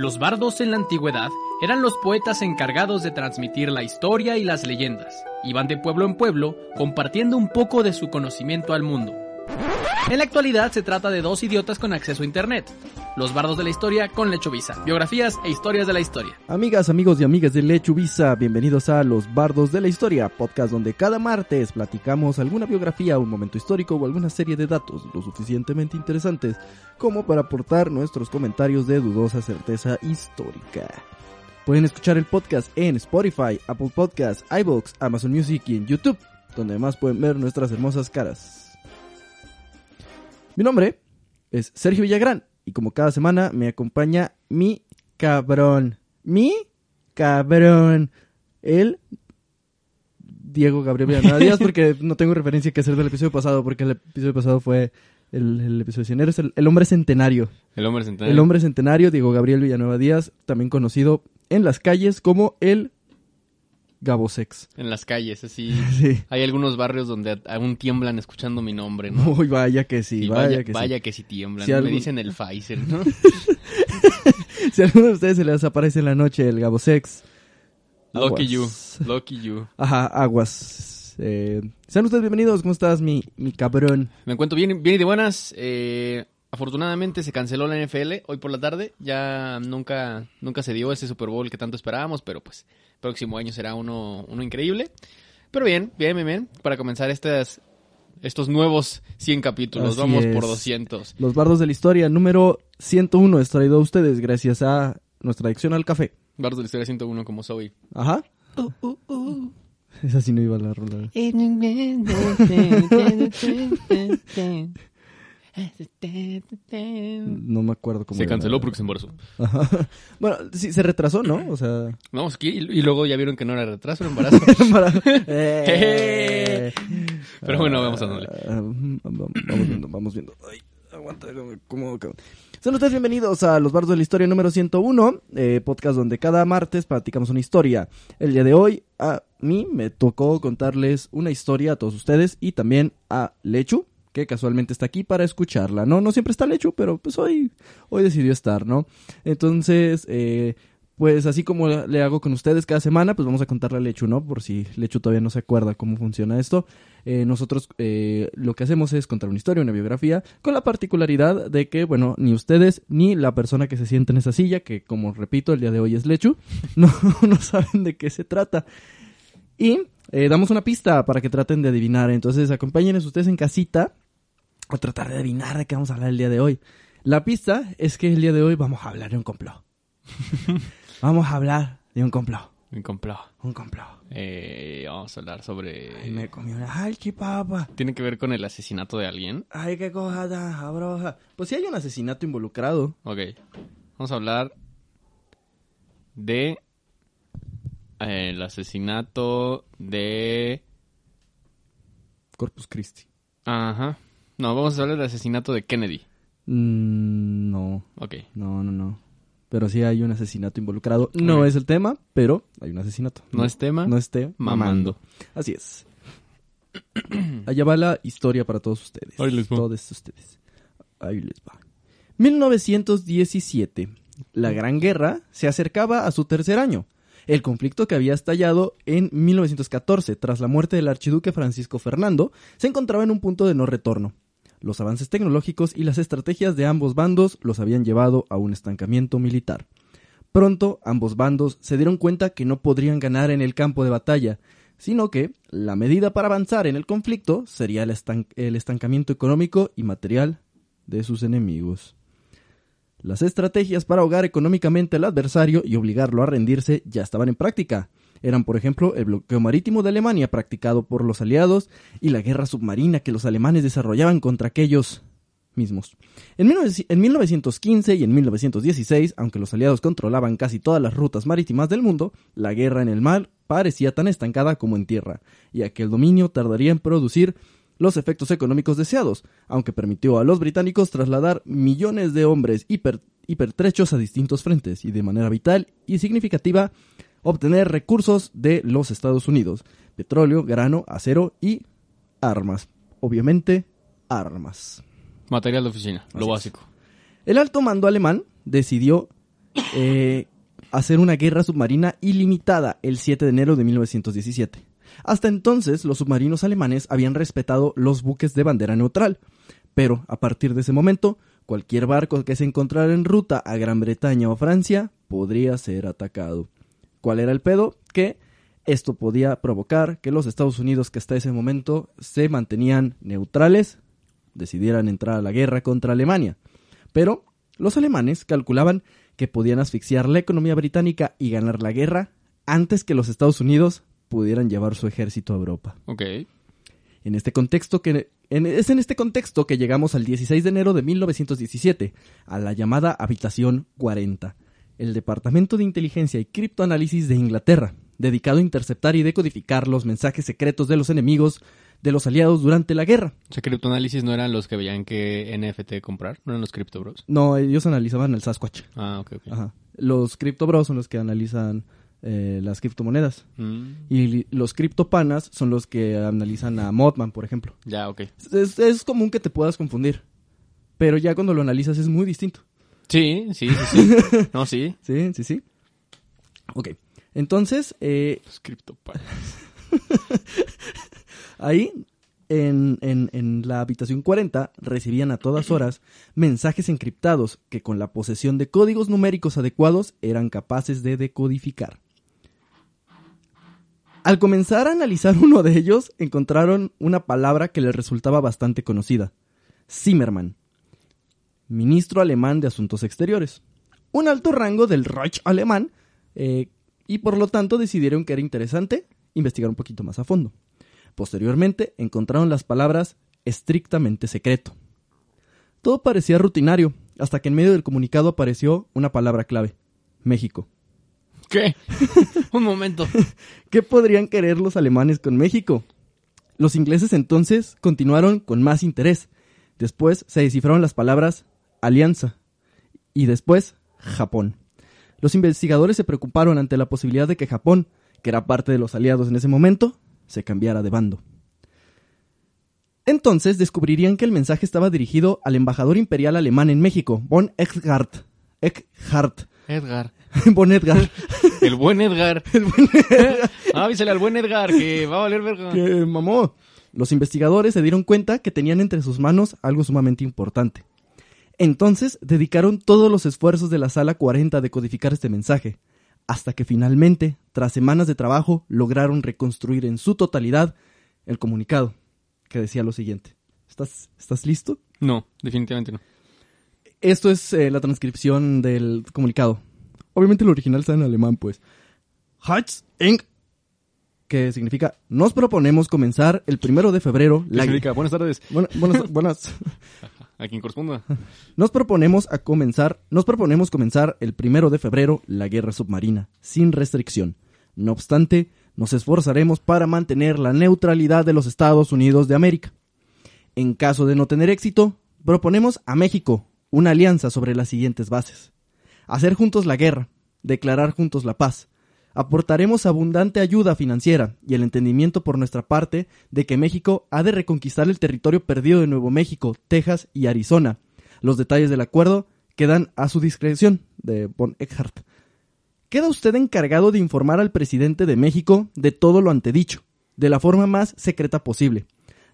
Los bardos en la antigüedad eran los poetas encargados de transmitir la historia y las leyendas. Iban de pueblo en pueblo compartiendo un poco de su conocimiento al mundo. En la actualidad se trata de dos idiotas con acceso a internet. Los bardos de la historia con Lechovisa, biografías e historias de la historia. Amigas, amigos y amigas de Lechuvisa, bienvenidos a Los Bardos de la Historia, podcast donde cada martes platicamos alguna biografía, un momento histórico o alguna serie de datos lo suficientemente interesantes como para aportar nuestros comentarios de dudosa certeza histórica. Pueden escuchar el podcast en Spotify, Apple Podcasts, iVoox, Amazon Music y en YouTube, donde además pueden ver nuestras hermosas caras. Mi nombre es Sergio Villagrán y como cada semana me acompaña mi cabrón. Mi cabrón. El Diego Gabriel Villanueva Díaz porque no tengo referencia que hacer del episodio pasado porque el episodio pasado fue el, el episodio de 100 Eres el, el hombre centenario. El hombre centenario. El hombre centenario, Diego Gabriel Villanueva Díaz, también conocido en las calles como el Gabosex. En las calles, así. Sí. Hay algunos barrios donde aún tiemblan escuchando mi nombre, ¿no? Uy, vaya que sí, Y vaya, vaya, que vaya sí. que sí tiemblan. Si Me algún- dicen el Pfizer, ¿no? Si a alguno de ustedes se les aparece en la noche el Gabosex. Lucky you. aguas. Lucky you. Ajá, aguas. Eh, sean ustedes bienvenidos, ¿cómo estás, mi, mi cabrón? Me encuentro bien, bien y de buenas. Eh, afortunadamente se canceló la NFL hoy por la tarde. Ya nunca, nunca se dio ese Super Bowl que tanto esperábamos, pero pues próximo año será uno, uno increíble. Pero bien, bien, bien, bien. Para comenzar estas, estos nuevos 100 capítulos. Así Vamos es. por 200. Los bardos de la historia, número 101, es traído a ustedes gracias a nuestra adicción al café. Bardos de la historia 101 como soy. Ajá. Esa sí no iba a la rola. No me acuerdo cómo Se era. canceló porque se embarazó. Ajá. Bueno, sí, se retrasó, ¿no? O sea... Vamos aquí y y luego ya vieron que no era retraso, era embarazo. Eh. Pero bueno, vamos a darle. Ah, Vamos viendo, vamos viendo. Ay, aguanta, ¿cómo, cómo? Sean ustedes bienvenidos a Los Bardos de la Historia número 101, eh, podcast donde cada martes platicamos una historia. El día de hoy a mí me tocó contarles una historia a todos ustedes y también a Lechu, que casualmente está aquí para escucharla, ¿no? No siempre está Lechu, pero pues hoy, hoy decidió estar, ¿no? Entonces, eh, pues así como le hago con ustedes cada semana, pues vamos a contarle a Lechu, ¿no? Por si Lechu todavía no se acuerda cómo funciona esto. Eh, nosotros eh, lo que hacemos es contar una historia, una biografía, con la particularidad de que, bueno, ni ustedes ni la persona que se siente en esa silla, que como repito, el día de hoy es Lechu, no, no saben de qué se trata. Y damos una pista para que traten de adivinar. Entonces, acompáñenos ustedes en casita a tratar de adivinar de qué vamos a hablar el día de hoy. La pista es que el día de hoy vamos a hablar de un complot. vamos a hablar de un complot. Me compró. Un complot. Eh, vamos a hablar sobre... Ay, me comí una... Ay, chipapa. ¿Tiene que ver con el asesinato de alguien? Ay, qué cosa tan sabrosa. Pues sí hay un asesinato involucrado. Ok. Vamos a hablar de... eh, el asesinato de... Corpus Christi. Ajá. No, vamos a hablar del asesinato de Kennedy. Mm, no, Ok. no, no, no. Pero sí hay un asesinato involucrado. No es el tema, pero hay un asesinato. No es tema, No esté mamando. Así es. Allá va la historia para todos ustedes. Ahí les va. Todos ustedes. Ahí les va. 1917. La Gran Guerra se acercaba a su tercer año. El conflicto que había estallado en 1914 tras la muerte del archiduque Francisco Fernando se encontraba en un punto de no retorno. Los avances tecnológicos y las estrategias de ambos bandos los habían llevado a un estancamiento militar. Pronto ambos bandos se dieron cuenta que no podrían ganar en el campo de batalla, sino que la medida para avanzar en el conflicto sería el, estan- el estancamiento económico y material de sus enemigos. Las estrategias para ahogar económicamente al adversario y obligarlo a rendirse ya estaban en práctica. Eran, por ejemplo, el bloqueo marítimo de Alemania practicado por los aliados y la guerra submarina que los alemanes desarrollaban contra aquellos mismos. En, 19- en 1915 y en 1916, aunque los aliados controlaban casi todas las rutas marítimas del mundo, la guerra en el mar parecía tan estancada como en tierra, y aquel dominio tardaría en producir los efectos económicos deseados, aunque permitió a los británicos trasladar millones de hombres hiper- hipertrechos a distintos frentes y de manera vital y significativa obtener recursos de los Estados Unidos, petróleo, grano, acero y armas. Obviamente, armas. Material de oficina, Así lo es. básico. El alto mando alemán decidió eh, hacer una guerra submarina ilimitada el 7 de enero de 1917. Hasta entonces, los submarinos alemanes habían respetado los buques de bandera neutral, pero a partir de ese momento, cualquier barco que se encontrara en ruta a Gran Bretaña o Francia podría ser atacado. ¿Cuál era el pedo? Que esto podía provocar que los Estados Unidos, que hasta ese momento se mantenían neutrales, decidieran entrar a la guerra contra Alemania. Pero los alemanes calculaban que podían asfixiar la economía británica y ganar la guerra antes que los Estados Unidos pudieran llevar su ejército a Europa. Ok. En este contexto que en- es en este contexto que llegamos al 16 de enero de 1917, a la llamada Habitación 40, el Departamento de Inteligencia y Criptoanálisis de Inglaterra, dedicado a interceptar y decodificar los mensajes secretos de los enemigos de los aliados durante la guerra. O sea, criptoanálisis no eran los que veían que NFT comprar, no eran los Crypto Bros. No, ellos analizaban el Sasquatch. Ah, ok, ok. Ajá. Los Crypto Bros son los que analizan eh, las criptomonedas. Mm, Y los criptopanas son los que analizan a Mothman, por ejemplo. ya, ok. Es, es común que te puedas confundir. Pero ya cuando lo analizas es muy distinto. Sí, sí, sí, sí. no, sí. Sí, sí, sí. Ok. Entonces, eh, Los criptopanas. ahí, en, en, en la habitación 40, recibían a todas horas mensajes encriptados que con la posesión de códigos numéricos adecuados eran capaces de decodificar. Al comenzar a analizar uno de ellos, encontraron una palabra que les resultaba bastante conocida. Zimmermann, ministro alemán de Asuntos Exteriores. Un alto rango del Reich alemán, eh, y por lo tanto decidieron que era interesante investigar un poquito más a fondo. Posteriormente encontraron las palabras estrictamente secreto. Todo parecía rutinario, hasta que en medio del comunicado apareció una palabra clave, México. ¿Qué? Un momento. ¿Qué podrían querer los alemanes con México? Los ingleses entonces continuaron con más interés. Después se descifraron las palabras alianza y después Japón. Los investigadores se preocuparon ante la posibilidad de que Japón, que era parte de los aliados en ese momento, se cambiara de bando. Entonces descubrirían que el mensaje estaba dirigido al embajador imperial alemán en México, von Eckhart. Eckhart. Edgar. von Edgar. El buen Edgar. Avísale al buen Edgar que va a valer verga. que mamó. Los investigadores se dieron cuenta que tenían entre sus manos algo sumamente importante. Entonces dedicaron todos los esfuerzos de la sala 40 a decodificar este mensaje, hasta que finalmente, tras semanas de trabajo, lograron reconstruir en su totalidad el comunicado, que decía lo siguiente. ¿Estás, ¿estás listo? No, definitivamente no. Esto es eh, la transcripción del comunicado. Obviamente el original está en alemán, pues. Heitz Inc. Que significa, nos proponemos comenzar el primero de febrero ¿Qué la significa? Buenas tardes. Buena- buenas, buenas. A quien corresponda. Nos proponemos a comenzar, nos proponemos comenzar el primero de febrero la guerra submarina, sin restricción. No obstante, nos esforzaremos para mantener la neutralidad de los Estados Unidos de América. En caso de no tener éxito, proponemos a México una alianza sobre las siguientes bases. Hacer juntos la guerra, declarar juntos la paz. Aportaremos abundante ayuda financiera y el entendimiento por nuestra parte de que México ha de reconquistar el territorio perdido de Nuevo México, Texas y Arizona. Los detalles del acuerdo quedan a su discreción, de von Eckhart. Queda usted encargado de informar al presidente de México de todo lo antedicho, de la forma más secreta posible.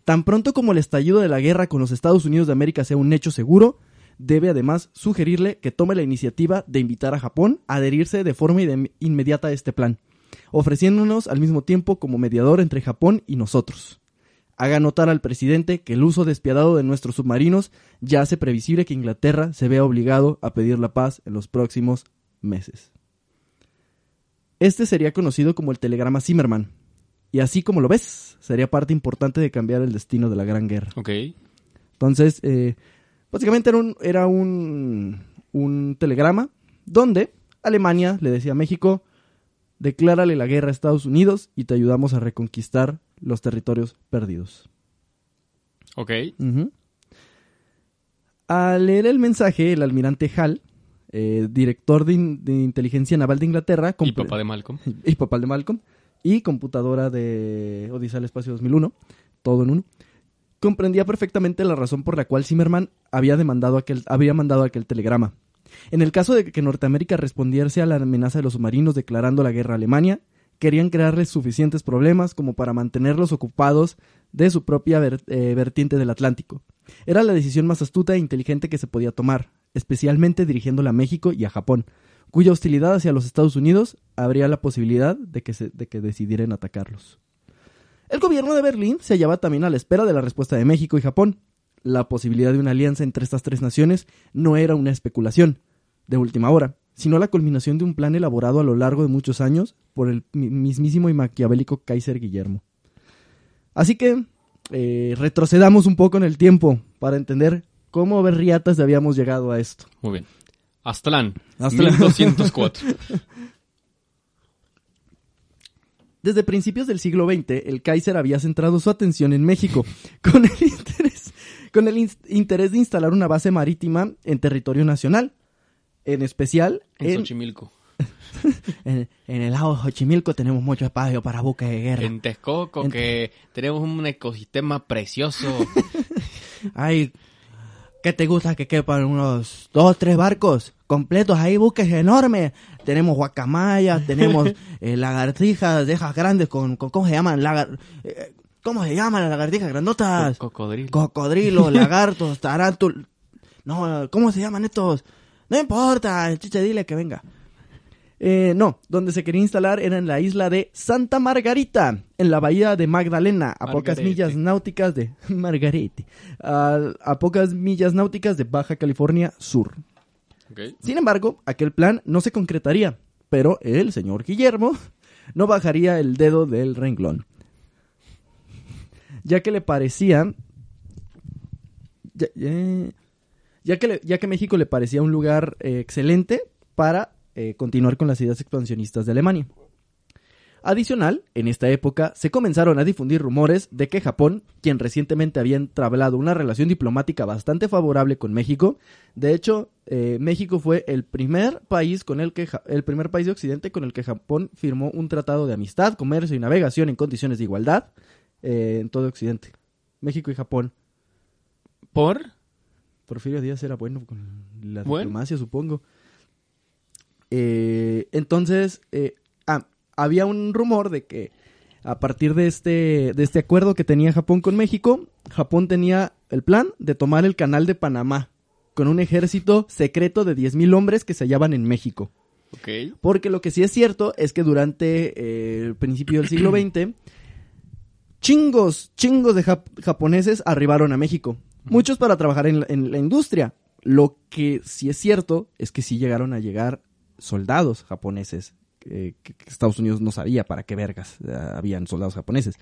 Tan pronto como el estallido de la guerra con los Estados Unidos de América sea un hecho seguro, debe además sugerirle que tome la iniciativa de invitar a Japón a adherirse de forma inmediata a este plan, ofreciéndonos al mismo tiempo como mediador entre Japón y nosotros. Haga notar al presidente que el uso despiadado de nuestros submarinos ya hace previsible que Inglaterra se vea obligado a pedir la paz en los próximos meses. Este sería conocido como el telegrama Zimmermann, y así como lo ves, sería parte importante de cambiar el destino de la Gran Guerra. Ok. Entonces, eh, básicamente era, un, era un, un telegrama donde Alemania le decía a México, declárale la guerra a Estados Unidos y te ayudamos a reconquistar los territorios perdidos. Ok. Al leer el mensaje, el almirante Hall, eh, director de, in- de inteligencia naval de Inglaterra, Y papá de Malcolm. y papá de Malcolm, y computadora de Odisea al Espacio 2001, todo en uno, comprendía perfectamente la razón por la cual Zimmerman había, demandado aquel, mandado aquel telegrama. En el caso de que Norteamérica respondiese a la amenaza de los submarinos declarando la guerra a Alemania, querían crearles suficientes problemas como para mantenerlos ocupados de su propia eh, vertiente del Atlántico. Era la decisión más astuta e inteligente que se podía tomar, especialmente dirigiéndola a México y a Japón, cuya hostilidad hacia los Estados Unidos habría la posibilidad de que decidieran atacarlos. El gobierno de Berlín se hallaba también a la espera de la respuesta de México y Japón. La posibilidad de una alianza entre estas tres naciones no era una especulación de última hora, sino la culminación de un plan elaborado a lo largo de muchos años por el mi- mismísimo y maquiavélico Kaiser Guillermo. Así que eh, retrocedamos un poco en el tiempo para entender cómo berriatas habíamos llegado a esto. Muy bien. Aztlán, Aztlán. 1204. Desde principios del siglo XX, el Kaiser había centrado su atención en México, con el interés, con el in- interés de instalar una base marítima en territorio nacional, en especial En en, Xochimilco. en- en el lago de Xochimilco tenemos mucho espacio para buques de guerra. En Texcoco, En- que tenemos un ecosistema precioso. Ay, ¿qué te gusta que quepan unos dos, tres barcos completos? Hay buques enormes. Tenemos guacamayas, tenemos eh, lagartijas de esas grandes con, con- ¿cómo se llaman? Lagar- eh, ¿Cómo se llaman las lagartijas grandotas? Cocodrilo. Cocodrilos, lagartos, tarántulas. No, ¿cómo se llaman estos? No importa, chiche, dile que venga. Eh, no, donde se quería instalar era en la isla de Santa Margarita, en la bahía de Magdalena, a pocas millas náuticas de Margarete, a, a pocas millas náuticas de Baja California Sur. Sin embargo, aquel plan no se concretaría, pero el señor Guillermo no bajaría el dedo del renglón. Ya que le parecía... Ya, que, ya que México le parecía un lugar eh, excelente para eh, continuar con las ideas expansionistas de Alemania. Adicional, en esta época se comenzaron a difundir rumores de que Japón, quien recientemente había entablado una relación diplomática bastante favorable con México, de hecho, eh, México fue el primer país con el que Ja- el primer país de Occidente con el que Japón firmó un tratado de amistad, comercio y navegación en condiciones de igualdad eh, en todo Occidente. México y Japón. ¿Por? Porfirio Díaz era bueno con la Bueno. diplomacia, supongo. Eh, entonces, eh, había un rumor de que a partir de este, de este acuerdo que tenía Japón con México, Japón tenía el plan de tomar el canal de Panamá con un ejército secreto de 10.000 hombres que se hallaban en México. Ok. Porque lo que sí es cierto es que durante eh, el principio del siglo XX, chingos, chingos de jap- japoneses arribaron a México. Muchos para trabajar en la, en la industria. Lo que sí es cierto es que sí llegaron a llegar soldados japoneses. Eh, que, Estados Unidos no sabía para qué vergas eh, habían soldados japoneses.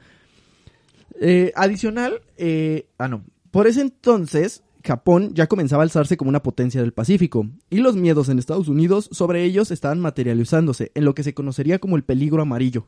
Eh, adicional, eh, ah no, por ese entonces Japón ya comenzaba a alzarse como una potencia del Pacífico, y los miedos en Estados Unidos sobre ellos estaban materializándose en lo que se conocería como el peligro amarillo.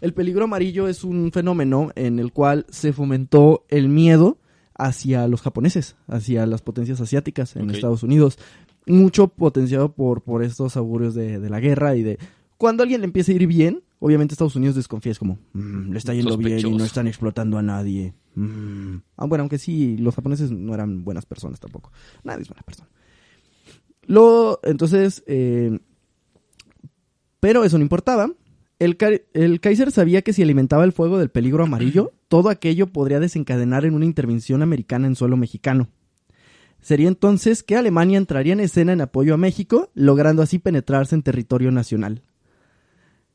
El peligro amarillo es un fenómeno en el cual se fomentó el miedo hacia los japoneses, hacia las potencias asiáticas en. Estados Unidos, mucho potenciado por, por estos augurios de, de la guerra y de... Cuando alguien le empieza a ir bien, obviamente Estados Unidos desconfía, es como, "Mm, le está yendo bien y no están explotando a nadie. Mm". Ah, bueno, aunque sí, los japoneses no eran buenas personas tampoco. Nadie es buena persona. Lo, entonces, eh, pero eso no importaba. El, el Kaiser sabía que si alimentaba el fuego del peligro amarillo, todo aquello podría desencadenar en una intervención americana en suelo mexicano. Sería entonces que Alemania entraría en escena en apoyo a México, logrando así penetrarse en territorio nacional.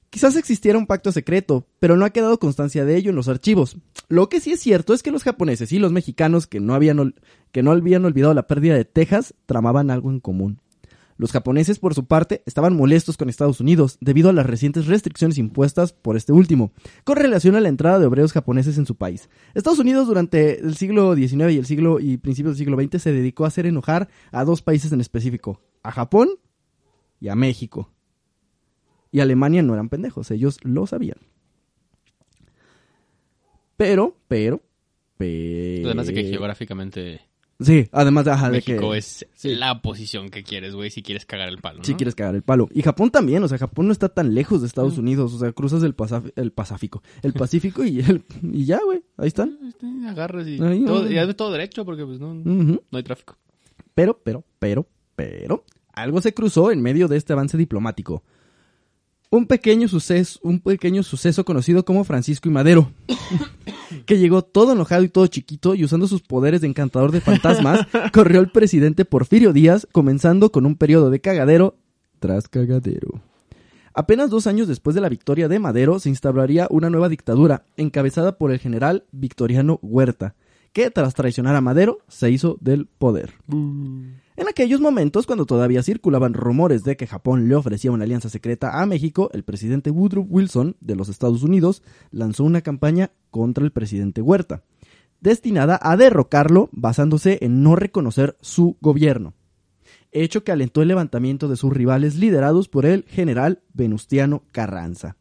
Quizás existiera un pacto secreto, pero no ha quedado constancia de ello en los archivos. Lo que sí es cierto es que los japoneses y los mexicanos que no habían, que no habían olvidado la pérdida de Texas tramaban algo en común. Los japoneses, por su parte, estaban molestos con Estados Unidos debido a las recientes restricciones impuestas por este último, con relación a la entrada de obreros japoneses en su país. Estados Unidos durante el siglo XIX y el siglo y principios del siglo XX se dedicó a hacer enojar a dos países en específico, a Japón y a México. Y Alemania no eran pendejos, ellos lo sabían. Pero, pero, pero... Además de que geográficamente Sí, además de, ajá, de México que... es la posición que quieres, güey, si quieres cagar el palo, ¿no? Si quieres cagar el palo. Y Japón también, o sea, Japón no está tan lejos de Estados Unidos, o sea, cruzas el, Pasaf- el Pacífico, el Pacífico y, el, y ya, güey, ahí están. Este, Agarras y Ahí, todo, ahí. y haces todo derecho porque pues no, no hay tráfico. Pero, pero, pero, pero, algo se cruzó en medio de este avance diplomático. Un pequeño suceso, un pequeño suceso conocido como Francisco y Madero, que llegó todo enojado y todo chiquito y usando sus poderes de encantador de fantasmas, corrió el presidente Porfirio Díaz, comenzando con un periodo de cagadero tras cagadero. Apenas dos años después de la victoria de Madero se instauraría una nueva dictadura, encabezada por el general Victoriano Huerta, que tras traicionar a Madero se hizo del poder. En aquellos momentos, cuando todavía circulaban rumores de que Japón le ofrecía una alianza secreta a México, el presidente Woodrow Wilson de los Estados Unidos lanzó una campaña contra el presidente Huerta, destinada a derrocarlo basándose en no reconocer su gobierno, hecho que alentó el levantamiento de sus rivales liderados por el general Venustiano Carranza.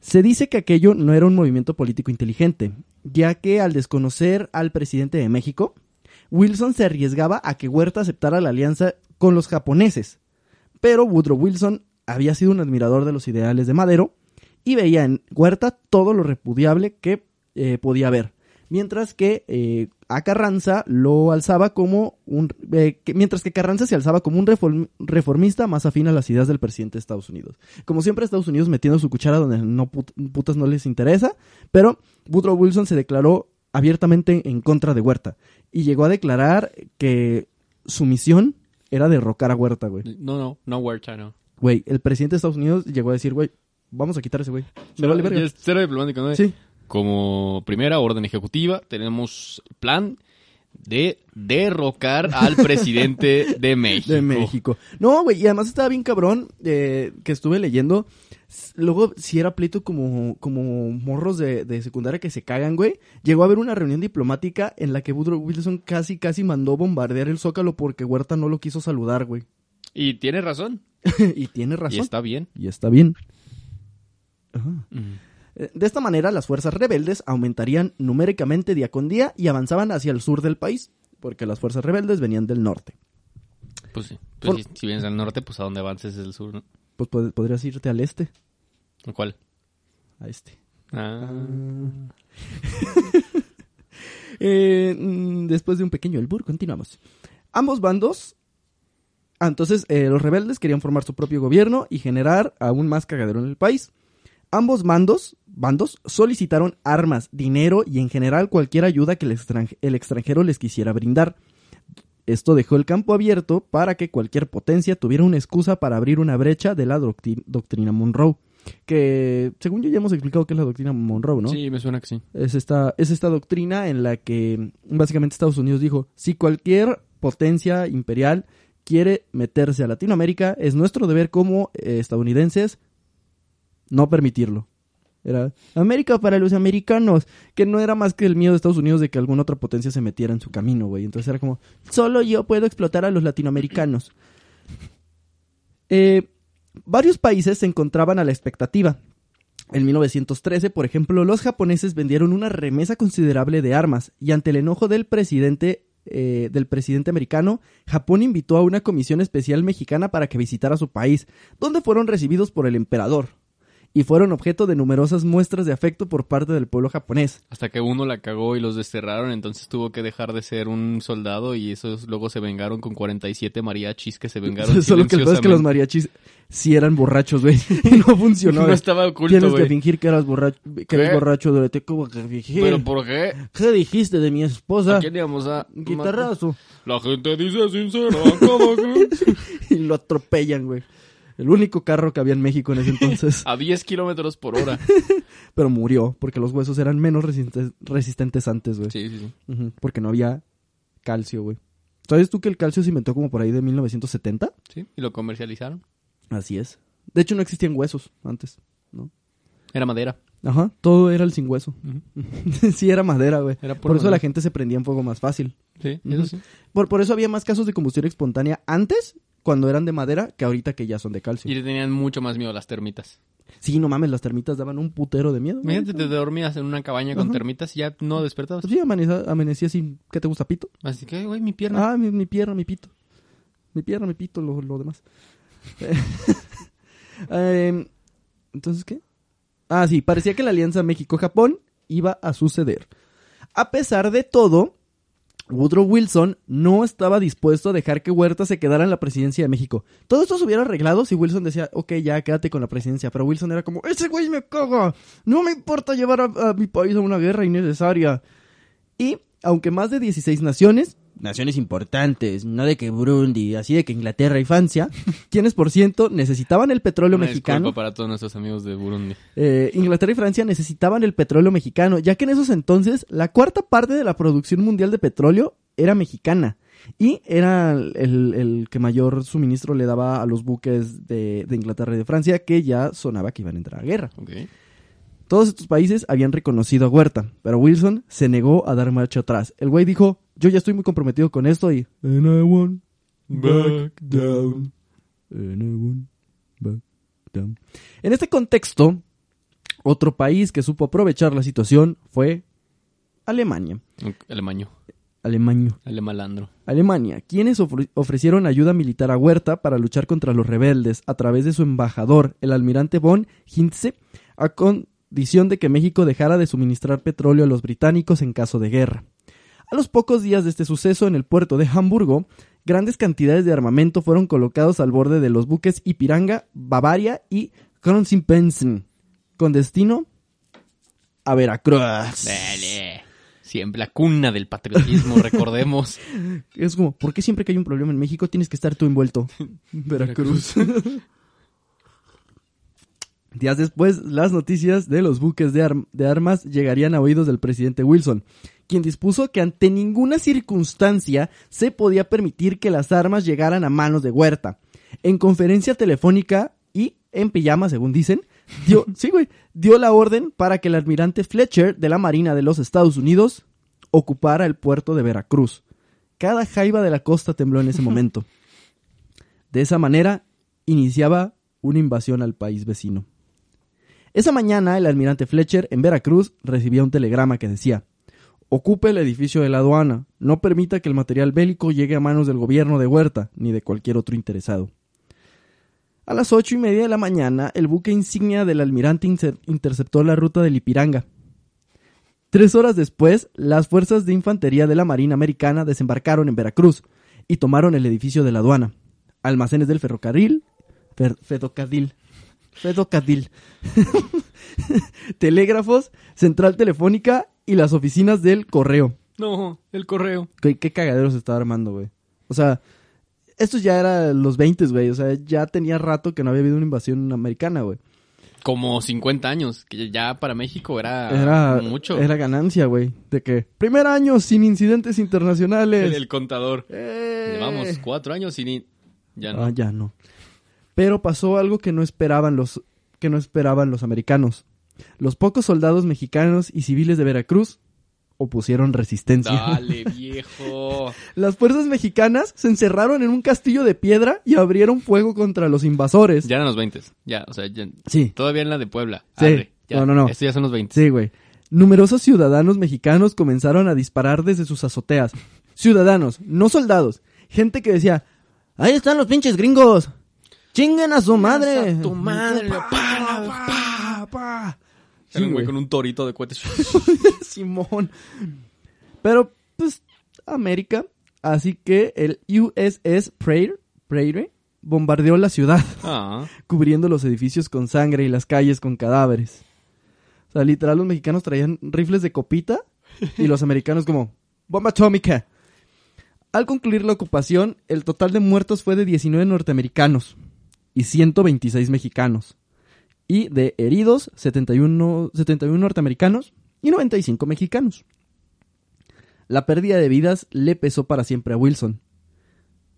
Se dice que aquello no era un movimiento político inteligente, ya que al desconocer al presidente de México, Wilson se arriesgaba a que Huerta aceptara la alianza con los japoneses. Pero Woodrow Wilson había sido un admirador de los ideales de Madero y veía en Huerta todo lo repudiable que eh, podía haber. Mientras que eh, a Carranza lo alzaba como un. eh, mientras que Carranza se alzaba como un reform- reformista más afín a las ideas del presidente de Estados Unidos. Como siempre, Estados Unidos metiendo su cuchara donde no put- putas no les interesa, pero Woodrow Wilson se declaró abiertamente en contra de Huerta y llegó a declarar que su misión era derrocar a Huerta, güey. No, no, no Huerta, no. Güey, el presidente de Estados Unidos llegó a decir, güey, vamos a quitar a ese güey. Me vale verga. Cero diplomático, ¿no? Sí. Como primera orden ejecutiva, tenemos plan de derrocar al presidente de México. De México. No, güey, y además estaba bien cabrón eh, que estuve leyendo. Luego, si era pleito como, como morros de, de secundaria que se cagan, güey. Llegó a haber una reunión diplomática en la que Woodrow Wilson casi, casi mandó bombardear el Zócalo porque Huerta no lo quiso saludar, güey. Y tiene razón. y tiene razón. Y está bien. Y está bien. Ajá. Mm. De esta manera, las fuerzas rebeldes aumentarían numéricamente día con día y avanzaban hacia el sur del país, porque las fuerzas rebeldes venían del norte. Pues sí. Pues Por- si, si vienes al norte, pues a donde avances es el sur, ¿no? Pues pod- podrías irte al este, ¿O ¿Cuál? a este. Ah. Eh, mm, después de un pequeño albur, continuamos. Ambos bandos. Ah, entonces, eh, los rebeldes querían formar su propio gobierno y generar aún más cagadero en el país. Ambos bandos, bandos solicitaron armas, dinero y en general cualquier ayuda que el, extranj- el extranjero les quisiera brindar. Esto dejó el campo abierto para que cualquier potencia tuviera una excusa para abrir una brecha de la doctri- doctrina Monroe. Que, según yo, ya hemos explicado qué es la doctrina Monroe, ¿no? Sí, me suena que sí. Es esta, es esta doctrina en la que básicamente Estados Unidos dijo, si cualquier potencia imperial quiere meterse a Latinoamérica, es nuestro deber como eh, estadounidenses no permitirlo. Era América para los americanos, que no era más que el miedo de Estados Unidos de que alguna otra potencia se metiera en su camino, güey. Entonces era como, solo yo puedo explotar a los latinoamericanos. Eh, varios países se encontraban a la expectativa. En 1913, por ejemplo, los japoneses vendieron una remesa considerable de armas y ante el enojo del presidente eh, del presidente americano, Japón invitó a una comisión especial mexicana para que visitara su país, donde fueron recibidos por el emperador y fueron objeto de numerosas muestras de afecto por parte del pueblo japonés. Hasta que uno la cagó y los desterraron, entonces tuvo que dejar de ser un soldado y esos luego se vengaron con 47 mariachis que se vengaron Solo que el es que los mariachis sí eran borrachos, güey. No funcionó. No estaba oculto, Tienes que fingir que eras borracho, que eres borracho durante como que fingir. ¿Pero por qué? ¿Qué dijiste de mi esposa? ¿A quién íbamos a...? Guitarrazo. La gente dice sincera, ¿cómo crees? y lo atropellan, güey. El único carro que había en México en ese entonces. A 10 kilómetros por hora. pero murió porque los huesos eran menos resistentes, resistentes antes, güey. Sí, sí, sí. Porque no había calcio, güey. ¿Sabes tú que el calcio se inventó como por ahí de 1970? Sí, y lo comercializaron. Así es. De hecho, no existían huesos antes, ¿no? Era madera. Ajá, todo era el sin hueso. sí, era madera, güey. Era Por eso la madera. gente se prendía en fuego más fácil. Sí, eso sí. Por, por eso había más casos de combustión espontánea antes, cuando eran de madera, que ahorita que ya son de calcio. Y le tenían mucho más miedo a las termitas. Sí, no mames, las termitas daban un putero de miedo. Imagínate, te dormías en una cabaña con Ajá. termitas y ya no despertabas. Sí, amanecía, sin... ¿Qué te gusta, pito? Así que, güey, mi pierna. Ah, mi, mi pierna, mi pito. Mi pierna, mi pito, lo, lo demás. Em, Entonces, ¿qué? Ah, sí, parecía que la alianza México-Japón iba a suceder. A pesar de todo, Woodrow Wilson no estaba dispuesto a dejar que Huerta se quedara en la presidencia de México. Todo esto se hubiera arreglado si Wilson decía, ok, ya quédate con la presidencia. Pero Wilson era como, ese güey me caga. No me importa llevar a, a mi país a una guerra innecesaria. Y aunque más de 16 naciones, naciones importantes, no de que Burundi, así de que Inglaterra y Francia, quienes por ciento necesitaban el petróleo Una mexicano. para todos nuestros amigos de Burundi. Eh, Inglaterra y Francia necesitaban el petróleo mexicano, ya que en esos entonces la cuarta parte de la producción mundial de petróleo era mexicana. Y era el, el que mayor suministro le daba a los buques de, de Inglaterra y de Francia, que ya sonaba que iban a entrar a guerra. Todos estos países habían reconocido a Huerta, pero Wilson se negó a dar marcha atrás. El güey dijo, yo ya estoy muy comprometido con esto y... And I won't back down. And I won't back down. En este contexto, otro país que supo aprovechar la situación fue Alemania. Alemaño. Alemania. Alemalandro. Alemania, quienes ofre- ofrecieron ayuda militar a Huerta para luchar contra los rebeldes a través de su embajador, el almirante von Hintze, a condición de que México dejara de suministrar petróleo a los británicos en caso de guerra. A los pocos días de este suceso en el puerto de Hamburgo, grandes cantidades de armamento fueron colocados al borde de los buques Ipiranga, Bavaria y Kronprinzen, con destino a Veracruz. Dale. Siempre la cuna del patriotismo, recordemos. Es como, ¿por qué siempre que hay un problema en México tienes que estar tú envuelto? Veracruz. Días después, las noticias de los buques de, de armas llegarían a oídos del presidente Wilson, quien dispuso que ante ninguna circunstancia se podía permitir que las armas llegaran a manos de Huerta. En conferencia telefónica y en pijama, según dicen, dio, sí, güey, dio la orden para que el almirante Fletcher de la Marina de los Estados Unidos ocupara el puerto de Veracruz. Cada jaiba de la costa tembló en ese momento. De esa manera, iniciaba una invasión al país vecino. Esa mañana, el almirante Fletcher en Veracruz recibía un telegrama que decía: Ocupe el edificio de la aduana, no permita que el material bélico llegue a manos del gobierno de Huerta ni de cualquier otro interesado. A las ocho y media de la mañana, el buque insignia del almirante inter- interceptó la ruta del Ipiranga. Tres horas después, las fuerzas de infantería de la Marina Americana desembarcaron en Veracruz y tomaron el edificio de la aduana, almacenes del ferrocarril, fer- ferrocarril, ferrocarril, telégrafos, central telefónica y las oficinas del correo. No, el correo. ¿Qué, qué cagadero se estaba armando, güey? O sea, estos ya era los 20, güey. O sea, ya tenía rato que no había habido una invasión americana, güey. Como 50 años, que ya para México era, Era mucho. Era ganancia, güey. De que, primer año sin incidentes internacionales. el, el contador. ¡Eh! Llevamos cuatro años sin... Ya no. Ah, ya no. Pero pasó algo que no esperaban los que no esperaban los americanos. Los pocos soldados mexicanos y civiles de Veracruz opusieron resistencia. Dale, viejo. Las fuerzas mexicanas se encerraron en un castillo de piedra y abrieron fuego contra los invasores. Ya eran los 20. Ya, o sea, ya- Sí, todavía en la de Puebla. Sí. Arre, ya. No, no, no. Esto ya son los 20. sí, güey. Numerosos ciudadanos mexicanos comenzaron a disparar desde sus azoteas. Ciudadanos, no soldados. Gente que decía, ahí están los pinches gringos. Chinguen a su madre. a tu madre, Pa, pa, pa, pa. Era un Sí, güey con un torito de cohetes. Simón. Pero, pues, América. Así que el USS Prairie, Prairie bombardeó la ciudad, Ah, cubriendo los edificios con sangre y las calles con cadáveres. O sea, literal, los mexicanos traían rifles de copita y los americanos como bomba atómica. Al concluir la ocupación, el total de muertos fue de 19 norteamericanos y 126 mexicanos. Y de heridos, 71, 71 norteamericanos y 95 mexicanos. La pérdida de vidas le pesó para siempre a Wilson.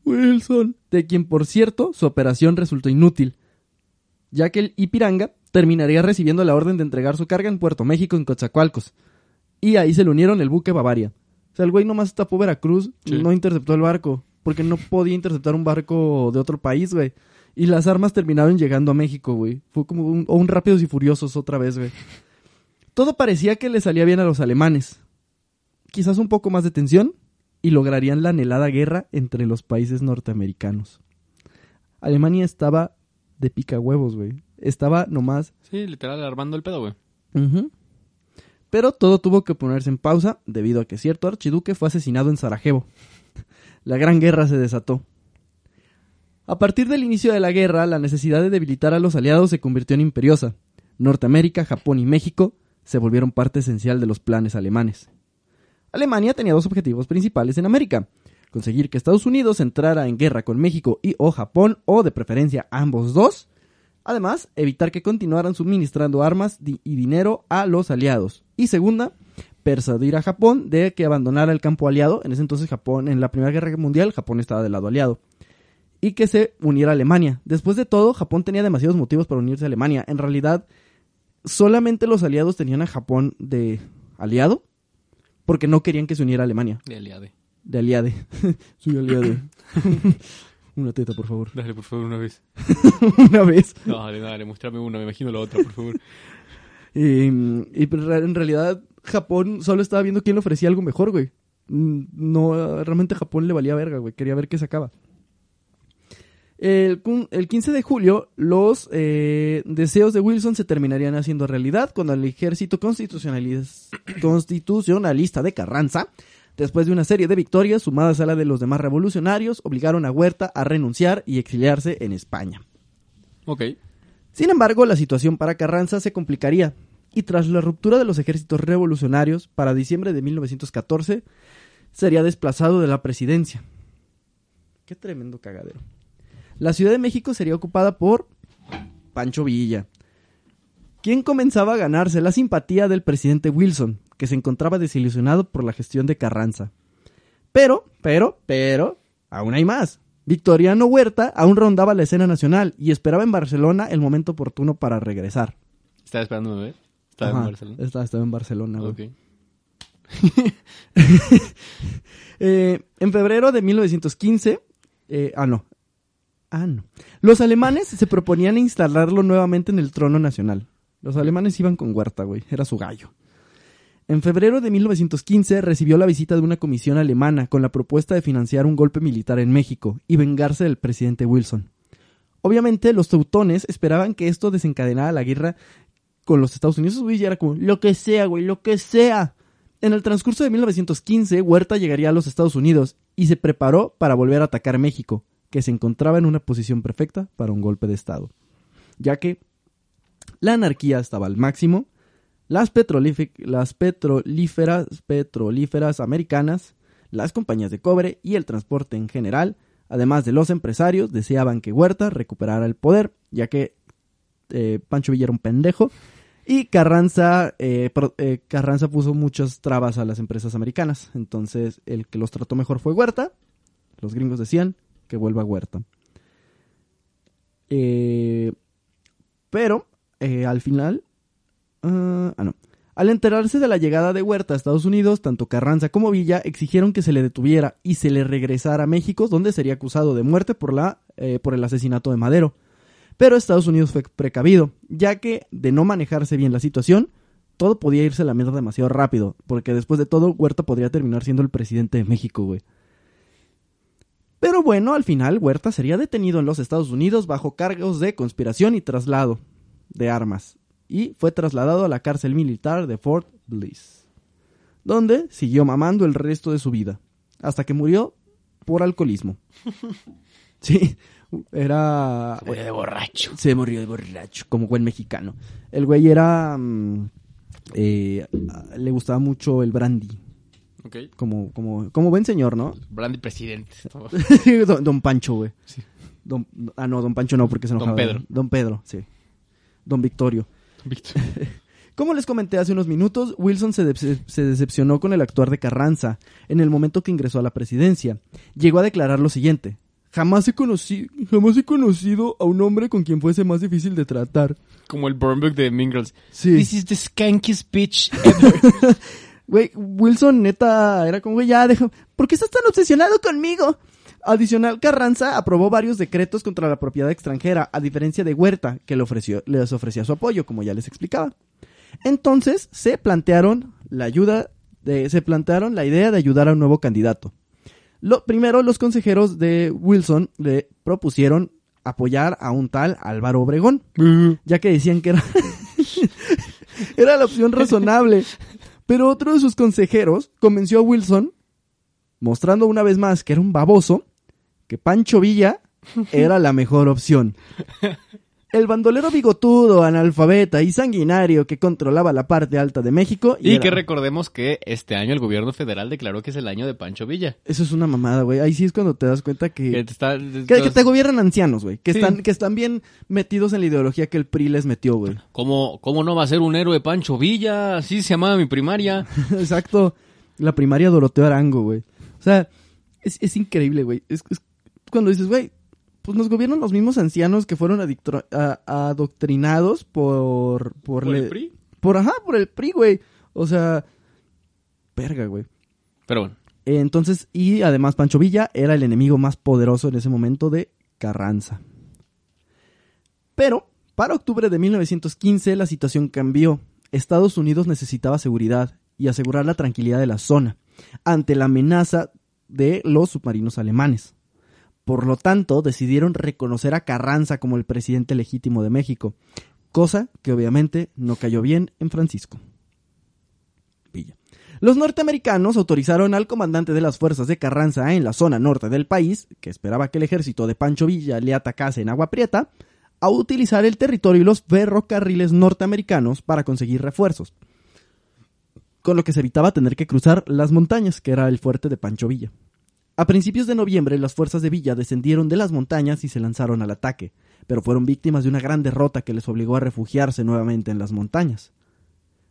Wilson, de quien por cierto su operación resultó inútil, ya que el Ipiranga terminaría recibiendo la orden de entregar su carga en Puerto México en Coatzacoalcos. Y ahí se le unieron el buque Bavaria. O sea, el güey nomás tapó Veracruz, Sí. no interceptó el barco, porque no podía interceptar un barco de otro país, güey. Y las armas terminaron llegando a México, güey. Fue como un, Rápidos y Furiosos otra vez, güey. Todo parecía que le salía bien a los alemanes. Quizás un poco más de tensión y lograrían la anhelada guerra entre los países norteamericanos. Alemania estaba de pica huevos, güey. Estaba nomás sí, literal, armando el pedo, güey. Pero todo tuvo que ponerse en pausa debido a que cierto archiduque fue asesinado en Sarajevo. La gran guerra se desató. A partir del inicio de la guerra, la necesidad de debilitar a los aliados se convirtió en imperiosa. Norteamérica, Japón y México se volvieron parte esencial de los planes alemanes. Alemania tenía dos objetivos principales en América. Conseguir que Estados Unidos entrara en guerra con México y o Japón, o de preferencia ambos dos. Además, evitar que continuaran suministrando armas y dinero a los aliados. Y segunda, persuadir a Japón de que abandonara el campo aliado. En ese entonces Japón, en la Primera Guerra Mundial, Japón estaba del lado aliado. Y que se uniera a Alemania. Después de todo, Japón tenía demasiados motivos para unirse a Alemania. En realidad, solamente los aliados tenían a Japón de aliado porque no querían que se uniera a Alemania. De aliade. De aliade. Soy aliade. una teta, por favor. Dale, por favor, una vez. una vez. Dale, dale, muéstrame una, me imagino la otra, por favor. Y, y en realidad Japón solo estaba viendo quién le ofrecía algo mejor, güey. Mm, No, realmente Japón le valía verga, güey. Quería ver qué sacaba. El, el 15 de julio, los eh, deseos de Wilson se terminarían haciendo realidad cuando el ejército constitucionalis- constitucionalista de Carranza, después de una serie de victorias sumadas a la de los demás revolucionarios, obligaron a Huerta a renunciar y exiliarse en España. Ok. Sin embargo, la situación para Carranza se complicaría, y tras la ruptura de los ejércitos revolucionarios, para diciembre de 1914, sería desplazado de la presidencia. Qué tremendo cagadero. La Ciudad de México sería ocupada por Pancho Villa, quien comenzaba a ganarse la simpatía del presidente Wilson, que se encontraba desilusionado por la gestión de Carranza. Pero, pero, pero, aún hay más. Victoriano Huerta aún rondaba la escena nacional y esperaba en Barcelona el momento oportuno para regresar. ¿Estaba esperando a ver? Estaba Ajá, en Barcelona. Estaba, estaba en Barcelona, güey. Eh, en febrero de 1915, eh, ah, no. Ah, no. Los alemanes se proponían instalarlo nuevamente en el trono nacional. Los alemanes iban con Huerta, güey. Era su gallo. En febrero de 1915 recibió la visita de una comisión alemana con la propuesta de financiar un golpe militar en México y vengarse del presidente Wilson. Obviamente, los teutones esperaban que esto desencadenara la guerra con los Estados Unidos. Güey, ya era como, lo que sea, güey, lo que sea. En el transcurso de 1915, Huerta llegaría a los Estados Unidos y se preparó para volver a atacar México, que se encontraba en una posición perfecta para un golpe de Estado, ya que la anarquía estaba al máximo, las, petrolífe- las petrolíferas, petrolíferas americanas, las compañías de cobre y el transporte en general, además de los empresarios, deseaban que Huerta recuperara el poder, ya que eh, Pancho Villa era un pendejo y Carranza, eh, eh, Carranza puso muchas trabas a las empresas americanas. Entonces, el que los trató mejor fue Huerta. Los gringos decían que vuelva Huerta. Eh, pero, eh, al final... ah, ah, no. Al enterarse de la llegada de Huerta a Estados Unidos, tanto Carranza como Villa exigieron que se le detuviera y se le regresara a México, donde sería acusado de muerte por, la, eh, por el asesinato de Madero. Pero Estados Unidos fue precavido, ya que de no manejarse bien la situación, todo podía irse a la mierda demasiado rápido, porque después de todo, Huerta podría terminar siendo el presidente de México, güey. Pero bueno, al final, Huerta sería detenido en los Estados Unidos bajo cargos de conspiración y traslado de armas, y fue trasladado a la cárcel militar de Fort Bliss, donde siguió mamando el resto de su vida, hasta que murió por alcoholismo. Sí, era... de borracho. Se murió de borracho, como buen mexicano. El güey era... mm, eh, le gustaba mucho el brandy, Ok. como, como, como buen señor, ¿no? Brandy presidente. don, don Pancho, güey. Don, ah, no, don Pancho no, porque se Don enojaba. Pedro. Don Pedro, sí. Don Victorio. Víctor. Como les comenté hace unos minutos, Wilson se, se decepcionó con el actuar de Carranza en el momento que ingresó a la presidencia. Llegó a declarar lo siguiente. Jamás he, jamás he conocido a un hombre con quien fuese más difícil de tratar. Como el Burnbook de Girls. Sí. This is the skankiest bitch ever. Güey, Wilson neta era como, güey, ya deja. ¿Por qué estás tan obsesionado conmigo? Adicional, Carranza aprobó varios decretos contra la propiedad extranjera, a diferencia de Huerta, que le ofreció, les ofrecía su apoyo, como ya les explicaba. Entonces, se plantearon la ayuda de, se plantearon la idea de ayudar a un nuevo candidato. Lo, primero, los consejeros de Wilson le propusieron apoyar a un tal Álvaro Obregón, ya que decían que era, era la opción razonable. Pero otro de sus consejeros convenció a Wilson, mostrando una vez más que era un baboso, que Pancho Villa era la mejor opción. El bandolero bigotudo, analfabeta y sanguinario que controlaba la parte alta de México. Y era- que recordemos que este año el gobierno federal declaró que es el año de Pancho Villa. Eso es una mamada, güey. Ahí sí es cuando te das cuenta Que que... te está- Que, que te gobiernan ancianos, güey. Que, Sí. están, que están bien metidos en la ideología que el PRI les metió, güey. ¿Cómo, ¿Cómo no va a ser un héroe Pancho Villa? Así se llamaba mi primaria. Exacto. La primaria Doroteo Arango, güey. O sea, es, es increíble, güey. Es, es cuando dices, güey, pues nos gobiernan los mismos ancianos que fueron adictro- a- adoctrinados por... Por, ¿Por le- el PRI? Por, ajá, por el PRI, güey. O sea, verga, güey. Pero bueno. Entonces, y además Pancho Villa era el enemigo más poderoso en ese momento de Carranza. Pero, para octubre de 1915 la situación cambió. Estados Unidos necesitaba seguridad y asegurar la tranquilidad de la zona ante la amenaza de los submarinos alemanes. Por lo tanto, decidieron reconocer a Carranza como el presidente legítimo de México, cosa que obviamente no cayó bien en Francisco. Villa. Los norteamericanos autorizaron al comandante de las fuerzas de Carranza en la zona norte del país, que esperaba que el ejército de Pancho Villa le atacase en Agua Prieta, a utilizar el territorio y los ferrocarriles norteamericanos para conseguir refuerzos, con lo que se evitaba tener que cruzar las montañas, que era el fuerte de Pancho Villa. A principios de noviembre, las fuerzas de Villa descendieron de las montañas y se lanzaron al ataque, pero fueron víctimas de una gran derrota que les obligó a refugiarse nuevamente en las montañas.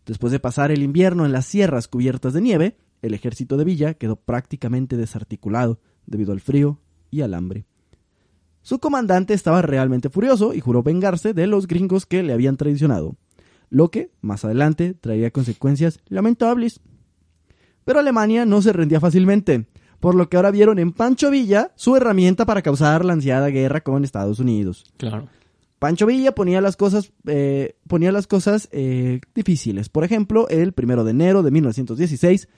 Después de pasar el invierno en las sierras cubiertas de nieve, el ejército de Villa quedó prácticamente desarticulado debido al frío y al hambre. Su comandante estaba realmente furioso y juró vengarse de los gringos que le habían traicionado, lo que, más adelante, traería consecuencias lamentables. Pero Alemania no se rendía fácilmente, por lo que ahora vieron en Pancho Villa su herramienta para causar la ansiada guerra con Estados Unidos. Claro. Pancho Villa ponía las cosas, eh, ponía las cosas eh, difíciles. Por ejemplo, el primero de enero de 1916,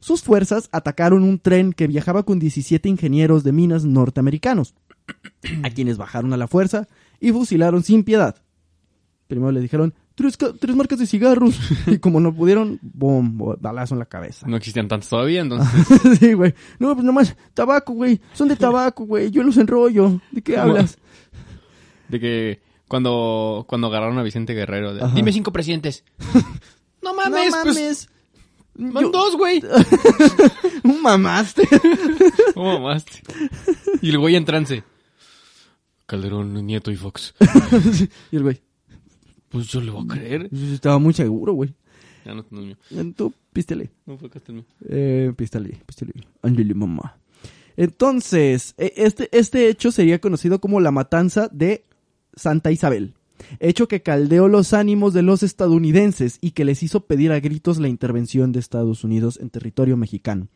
sus fuerzas atacaron un tren que viajaba con 17 ingenieros de minas norteamericanos, a quienes bajaron a la fuerza y fusilaron sin piedad. Primero le dijeron tres, tres marcas de cigarros y como no pudieron, bom, bo- balazo en la cabeza. No existían tantos todavía, entonces. sí, güey. No, pues nomás tabaco, güey. Son de tabaco, güey. Yo los enrollo. ¿De qué hablas? De que cuando, cuando agarraron a Vicente Guerrero. de. Dime cinco presidentes. no mames, no pues. mames. Yo- dos, güey. Mamaste. ¿Cómo mamaste? Y el güey en trance. Calderón, Nieto y Fox. y el güey, Pues yo le voy a creer. estaba muy seguro, güey. Ya no, no es mío. Tú, pístele. No fue acá el mío. Eh, pístele, pístele. Ándale, mamá. Entonces, e- este, este hecho sería conocido como la matanza de Santa Isabel. Hecho que caldeó los ánimos de los estadounidenses y que les hizo pedir a gritos la intervención de Estados Unidos en territorio mexicano.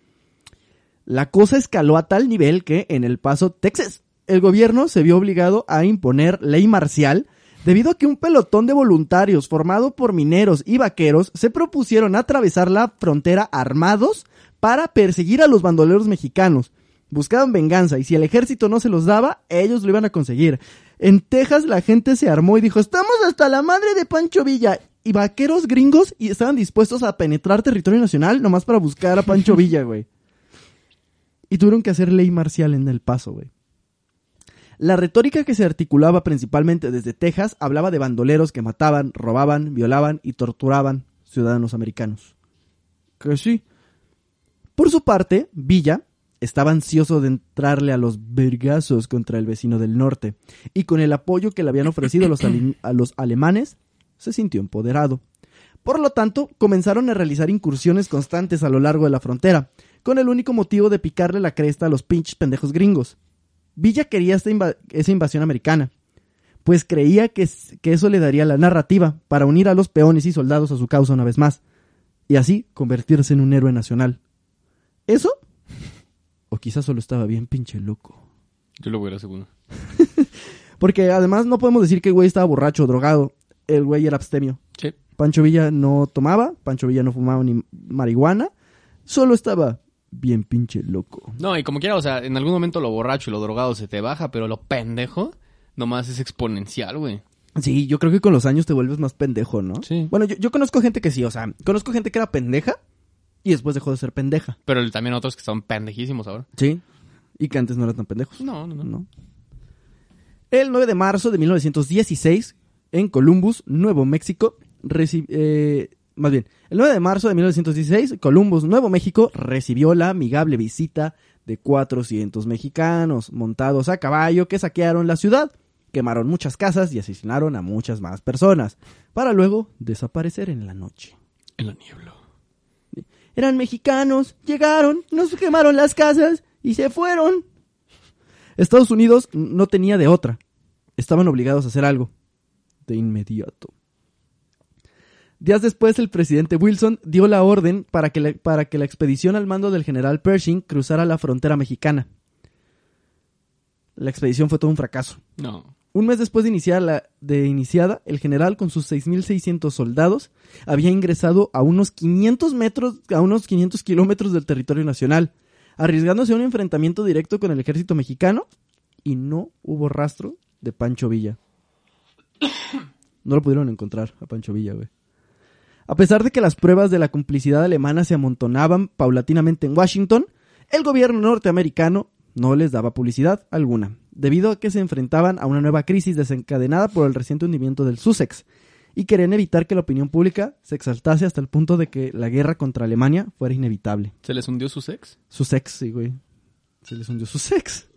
La cosa escaló a tal nivel que en El Paso, Texas, el gobierno se vio obligado a imponer ley marcial debido a que un pelotón de voluntarios formado por mineros y vaqueros se propusieron atravesar la frontera armados para perseguir a los bandoleros mexicanos. Buscaban venganza y si el ejército no se los daba, ellos lo iban a conseguir. En Texas la gente se armó y dijo, estamos hasta la madre de Pancho Villa. Y vaqueros gringos y estaban dispuestos a penetrar territorio nacional nomás para buscar a Pancho Villa, güey. Y tuvieron que hacer ley marcial en El Paso, güey. La retórica que se articulaba principalmente desde Texas hablaba de bandoleros que mataban, robaban, violaban y torturaban ciudadanos americanos. Que sí. Por su parte, Villa estaba ansioso de entrarle a los vergazos contra el vecino del norte, y con el apoyo que le habían ofrecido los los alemanes, se sintió empoderado. Por lo tanto, comenzaron a realizar incursiones constantes a lo largo de la frontera, con el único motivo de picarle la cresta a los pinches pendejos gringos. Villa quería esta esa invasión americana, pues creía que, que eso le daría la narrativa para unir a los peones y soldados a su causa una vez más, y así convertirse en un héroe nacional. ¿Eso? O quizás solo estaba bien pinche loco. Yo lo voy a la segunda. Porque además no podemos decir que el güey estaba borracho o drogado. El güey era abstemio. Sí. Pancho Villa no tomaba, Pancho Villa no fumaba ni marihuana, solo estaba bien pinche loco. No, y como quiera, o sea, en algún momento lo borracho y lo drogado se te baja, pero lo pendejo nomás es exponencial, güey. Sí, yo creo que con los años te vuelves más pendejo, ¿no? Sí. Bueno, yo, yo conozco gente que sí, o sea, conozco gente que era pendeja Y después dejó de ser pendeja. Pero también otros que son pendejísimos ahora. Sí. Y que antes no eran tan pendejos. No, no, no. ¿no? El 9 de marzo de 1916, en Columbus, Nuevo México, eh, más bien, el 9 de marzo de 1916, Columbus, Nuevo México, recibió la amigable visita de 400 mexicanos montados a caballo que saquearon la ciudad, quemaron muchas casas y asesinaron a muchas más personas, para luego desaparecer en la noche. En la niebla. Eran mexicanos, llegaron, nos quemaron las casas y se fueron. Estados Unidos no tenía de otra. Estaban obligados a hacer algo. De inmediato. Días después, el presidente Wilson dio la orden para que la, para que la expedición al mando del general Pershing cruzara la frontera mexicana. La expedición fue todo un fracaso. No. Un mes después de, iniciar la, de iniciada, el general con sus 6.600 soldados había ingresado a unos 500 metros, a unos 500 kilómetros del territorio nacional, arriesgándose a un enfrentamiento directo con el ejército mexicano y no hubo rastro de Pancho Villa. No lo pudieron encontrar a Pancho Villa, güey. A pesar de que las pruebas de la complicidad alemana se amontonaban paulatinamente en Washington, el gobierno norteamericano no les daba publicidad alguna, debido a que se enfrentaban a una nueva crisis desencadenada por el reciente hundimiento del Sussex, y querían evitar que la opinión pública se exaltase hasta el punto de que la guerra contra Alemania fuera inevitable. ¿Se les hundió su sex? Sussex, sí, güey. Se les hundió Sussex.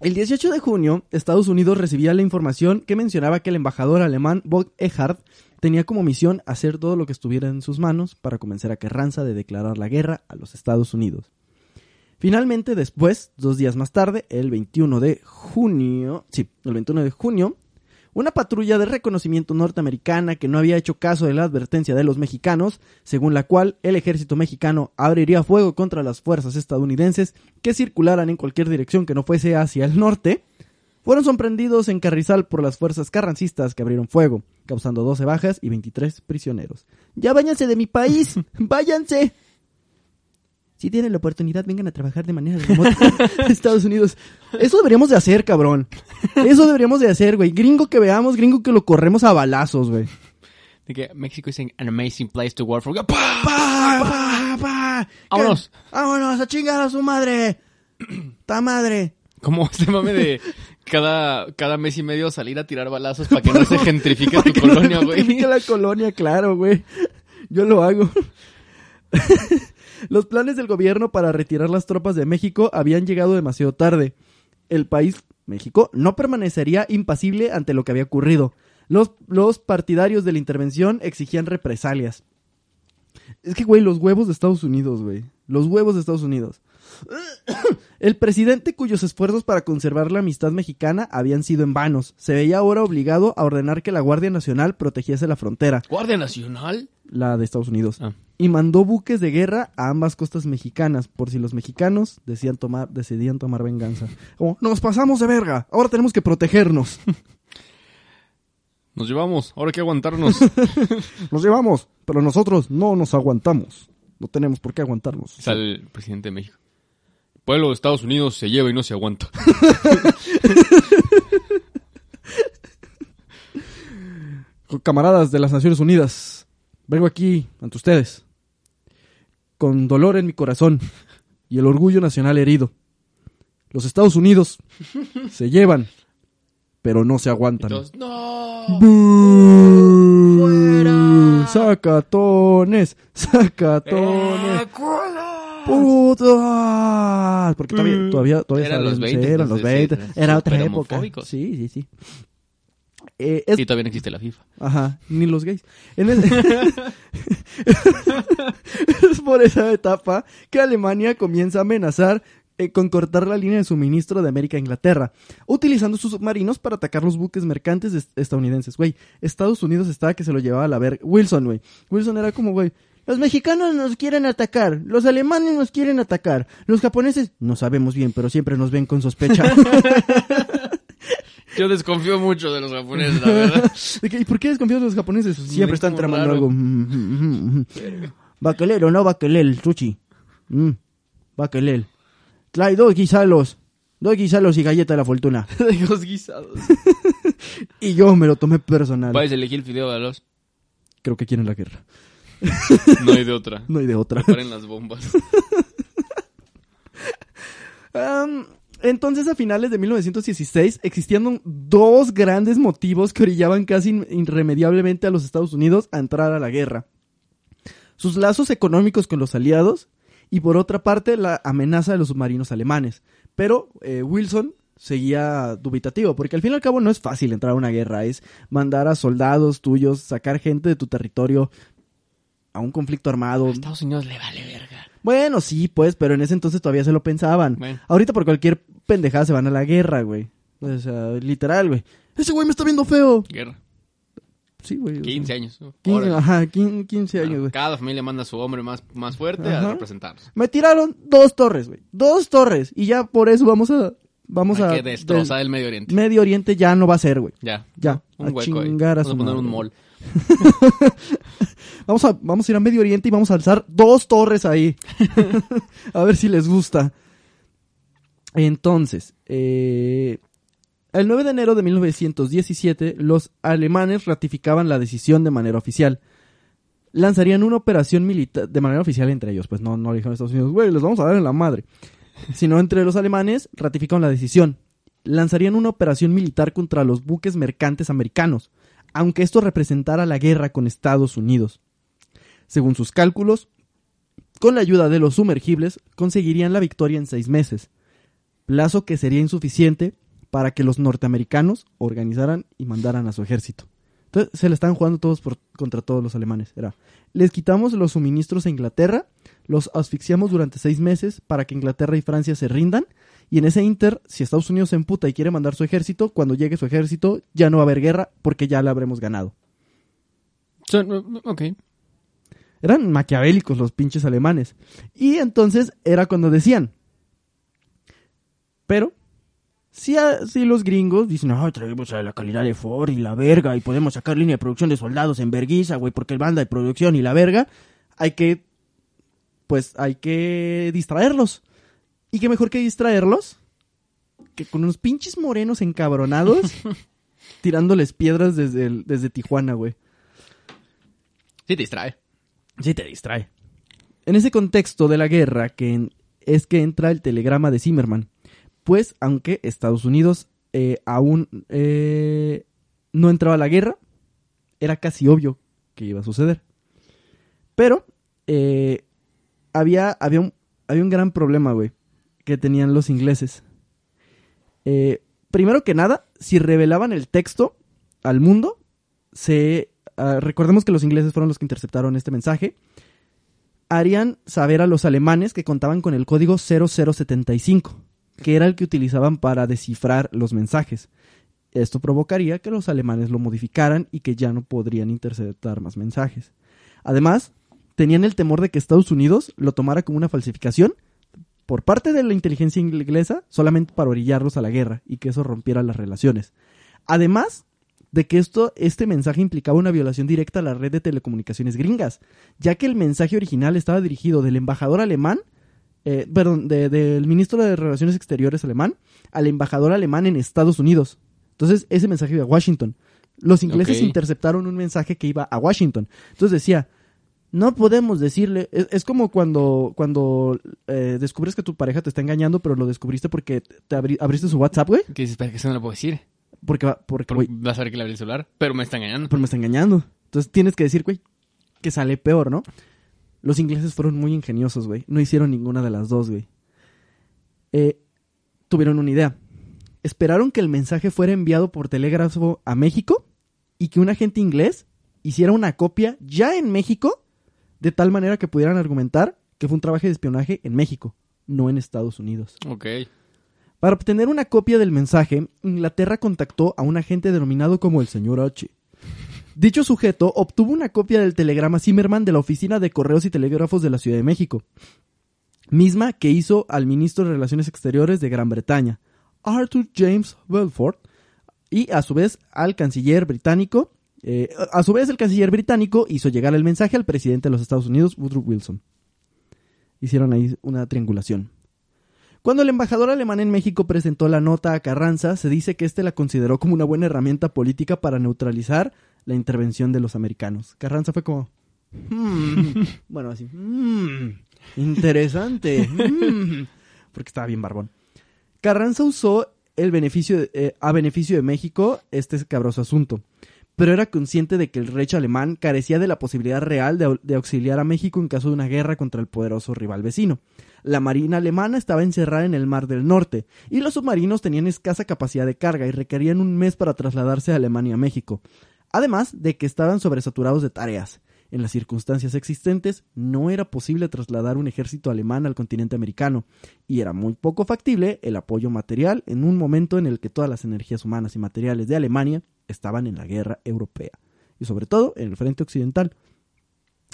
El 18 de junio, Estados Unidos recibía la información que mencionaba que el embajador alemán Bob Ehard tenía como misión hacer todo lo que estuviera en sus manos para convencer a Carranza de declarar la guerra a los Estados Unidos. Finalmente, después, dos días más tarde, el 21 de junio, sí, el 21 de junio, una patrulla de reconocimiento norteamericana que no había hecho caso de la advertencia de los mexicanos, según la cual el ejército mexicano abriría fuego contra las fuerzas estadounidenses que circularan en cualquier dirección que no fuese hacia el norte, fueron sorprendidos en Carrizal por las fuerzas carrancistas que abrieron fuego, causando 12 bajas y 23 prisioneros. ¡Ya váyanse de mi país! ¡Váyanse! Si tienen la oportunidad, vengan a trabajar de manera remota a Estados Unidos. Eso deberíamos de hacer, cabrón. Eso deberíamos de hacer, güey. Gringo que veamos, gringo que lo corremos a balazos, güey. De que México is an amazing place to work for. ¡Pah! ¡Pa, pa, pa! Vámonos. ¡Vámonos a chingar a su madre! ¡Ta madre! Como este mame de cada, cada mes y medio salir a tirar balazos para que no se gentrifique tu no colonia, güey. gentrifique la colonia, claro, güey. Yo lo hago. Los planes del gobierno para retirar las tropas de México habían llegado demasiado tarde. El país, México, no permanecería impasible ante lo que había ocurrido. Los, los partidarios de la intervención exigían represalias. Es que, güey, los huevos de Estados Unidos, güey. Los huevos de Estados Unidos. El presidente cuyos esfuerzos para conservar la amistad mexicana habían sido en vanos, se veía ahora obligado a ordenar que la Guardia Nacional protegiese la frontera, ¿Guardia Nacional? la de Estados Unidos, Ah. y mandó buques de guerra a ambas costas mexicanas, por si los mexicanos decían tomar, decidían tomar venganza. Como, nos pasamos de verga, ahora tenemos que protegernos. Nos llevamos, ahora hay que aguantarnos. Nos llevamos, pero nosotros no nos aguantamos. No tenemos por qué aguantarnos. Sale el presidente de México. Pueblo de Estados Unidos se lleva y no se aguanta. Camaradas de las Naciones Unidas, vengo aquí ante ustedes con dolor en mi corazón y el orgullo nacional herido. Los Estados Unidos se llevan, pero no se aguantan. Entonces, no. ¡Fuera! ¡Sacatones! ¡Sacatones! ¡Eh! ¡Putas! Porque todavía, todavía, todavía Eran los sabían- 20, sí, eran los entonces, 20. sí, Era otra época. Sí, sí, sí. Eh, es Y todavía no existe la FIFA. Ajá, ni los gays. En el- es por esa etapa que Alemania comienza a amenazar eh, con cortar la línea de suministro de América a Inglaterra, utilizando sus submarinos para atacar los buques mercantes est- estadounidenses. Güey, Estados Unidos estaba que se lo llevaba a la verga. Wilson, güey. Wilson era como, güey, los mexicanos nos quieren atacar, los alemanes nos quieren atacar, los japoneses no sabemos bien, pero siempre nos ven con sospecha. Yo desconfío mucho de los japoneses, la verdad. ¿Y por qué desconfías de los japoneses? Siempre están tramando raro. algo. Mm, mm, mm. Bakelel o no bakelel, sushi. Mm, Bakelel. Trae dos guisalos. Dos guisalos y galleta de la fortuna. los guisados. Y yo me lo tomé personal. Puedes elegir el fideo de los. Creo que quieren la guerra. No hay de otra. No hay de otra. Preparen las bombas. Entonces, a finales de 1916, existían dos grandes motivos que orillaban casi irremediablemente a los Estados Unidos a entrar a la guerra. Sus lazos económicos con los aliados y, por otra parte, la amenaza de los submarinos alemanes. Pero eh, Wilson seguía dubitativo, porque al fin y al cabo no es fácil entrar a una guerra, es mandar a soldados tuyos, sacar gente de tu territorio a un conflicto armado. A Estados Unidos le vale verga. Bueno, sí, pues, pero en ese entonces todavía se lo pensaban. Bueno. Ahorita por cualquier pendejada se van a la guerra, güey. O sea, literal, güey. Ese güey me está viendo feo. Guerra. Sí, güey. o sea, 15 años. ¿no? 15, Órale. ajá, 15, 15 años, güey. cada familia manda a su hombre más, más fuerte Ajá. a representarlos. Me tiraron dos torres, güey. Dos torres. Y ya por eso vamos a... Vamos a... Que destrozar del el Medio Oriente. Medio Oriente ya no va a ser, güey. Ya. Ya, Un a hueco ahí. Vamos a poner madre. un mall. Vamos a, vamos a ir a Medio Oriente y vamos a alzar dos torres ahí. a ver si les gusta. Entonces, eh, el 9 de enero de 1917, los alemanes ratificaban la decisión de manera oficial. Lanzarían una operación militar, de manera oficial entre ellos, pues no, no le dijeron a Estados Unidos, güey, les vamos a dar en la madre. Sino entre los alemanes ratificaron la decisión. Lanzarían una operación militar contra los buques mercantes americanos, aunque esto representara la guerra con Estados Unidos. Según sus cálculos, con la ayuda de los sumergibles conseguirían la victoria en seis meses, plazo que sería insuficiente para que los norteamericanos organizaran y mandaran a su ejército. Entonces se le estaban jugando todos por- contra todos los alemanes. Era, les quitamos los suministros a Inglaterra, los asfixiamos durante seis meses para que Inglaterra y Francia se rindan, y en ese inter, si Estados Unidos se emputa y quiere mandar su ejército, cuando llegue su ejército ya no va a haber guerra porque ya la habremos ganado. Ok. Eran maquiavélicos los pinches alemanes. Y entonces era cuando decían. Pero, si, a- si los gringos dicen, ah, traemos a la calidad de Ford y la verga, y podemos sacar línea de producción de soldados en verguiza, güey, porque el banda de producción y la verga, hay que, pues, hay que distraerlos. Y qué mejor que distraerlos que con unos pinches morenos encabronados tirándoles piedras desde, el- desde Tijuana, güey. Sí te distrae. Sí, te distrae. En ese contexto de la guerra que es que entra el telegrama de Zimmerman. Pues, aunque Estados Unidos eh, aún eh, no entraba a la guerra, era casi obvio que iba a suceder. Pero eh, había, había, un, había un gran problema, güey, que tenían los ingleses. Primero que nada, si revelaban el texto al mundo, se ah, recordemos que los ingleses fueron los que interceptaron este mensaje, harían saber a los alemanes que contaban con el código 0075, que era el que utilizaban para descifrar los mensajes. Esto provocaría que los alemanes lo modificaran y que ya no podrían interceptar más mensajes. Además, tenían el temor de que Estados Unidos lo tomara como una falsificación por parte de la inteligencia inglesa solamente para orillarlos a la guerra y que eso rompiera las relaciones. Además de que esto, este mensaje implicaba una violación directa a la red de telecomunicaciones gringas, ya que el mensaje original estaba dirigido del embajador alemán, eh, perdón, de- del ministro de Relaciones Exteriores alemán, al embajador alemán en Estados Unidos. Entonces, ese mensaje iba a Washington. Los ingleses interceptaron un mensaje que iba a Washington. Entonces decía, no podemos decirle, es, es como cuando, cuando eh, descubres que tu pareja te está engañando, pero lo descubriste porque te abri- abriste su WhatsApp, güey. Que dices, espera, que eso no lo puedo decir. Porque, va- porque, güey, vas a ver que le abrí el celular, pero me está engañando. pero me está engañando. Entonces tienes que decir, güey, que sale peor, ¿no? Los ingleses fueron muy ingeniosos, güey. No hicieron ninguna de las dos, güey. Eh, tuvieron una idea. Esperaron que el mensaje fuera enviado por telégrafo a México y que un agente inglés hiciera una copia ya en México de tal manera que pudieran argumentar que fue un trabajo de espionaje en México, no en Estados Unidos. Ok. Para obtener una copia del mensaje, Inglaterra contactó a un agente denominado como el señor H. Dicho sujeto obtuvo una copia del telegrama Zimmerman de la Oficina de Correos y Telégrafos de la Ciudad de México, misma que hizo al ministro de Relaciones Exteriores de Gran Bretaña, Arthur James Belfort, y a su vez al canciller británico. eh, a su vez, el canciller británico hizo llegar el mensaje al presidente de los Estados Unidos, Woodrow Wilson. Hicieron ahí una triangulación. Cuando el embajador alemán en México presentó la nota a Carranza, se dice que éste la consideró como una buena herramienta política para neutralizar la intervención de los americanos. Carranza fue como, "Mm". bueno, así. "Mm, interesante. mm", porque estaba bien barbón. Carranza usó el beneficio de- eh, a beneficio de México este escabroso asunto, pero era consciente de que el rey alemán carecía de la posibilidad real de, de auxiliar a México en caso de una guerra contra el poderoso rival vecino. La marina alemana estaba encerrada en el Mar del Norte y los submarinos tenían escasa capacidad de carga y requerían un mes para trasladarse de Alemania a México. Además de que estaban sobresaturados de tareas. En las circunstancias existentes, no era posible trasladar un ejército alemán al continente americano, y era muy poco factible el apoyo material en un momento en el que todas las energías humanas y materiales de Alemania estaban en la guerra europea, y sobre todo en el frente occidental.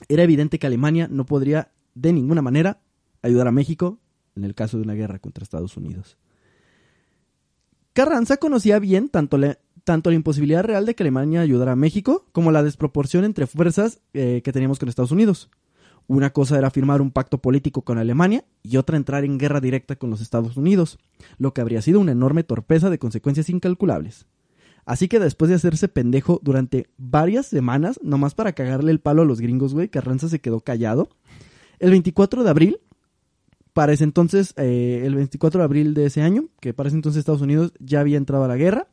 Era evidente que Alemania no podría de ninguna manera ayudar a México en el caso de una guerra contra Estados Unidos. Carranza conocía bien tanto la, tanto la imposibilidad real de que Alemania ayudara a México como la desproporción entre fuerzas eh, que teníamos con Estados Unidos. Una cosa era firmar un pacto político con Alemania y otra entrar en guerra directa con los Estados Unidos, lo que habría sido una enorme torpeza de consecuencias incalculables. Así que después de hacerse pendejo durante varias semanas, nomás para cagarle el palo a los gringos, güey, Carranza se quedó callado. El 24 de abril, para ese entonces, eh, el 24 de abril de ese año, que para ese entonces Estados Unidos ya había entrado a la guerra,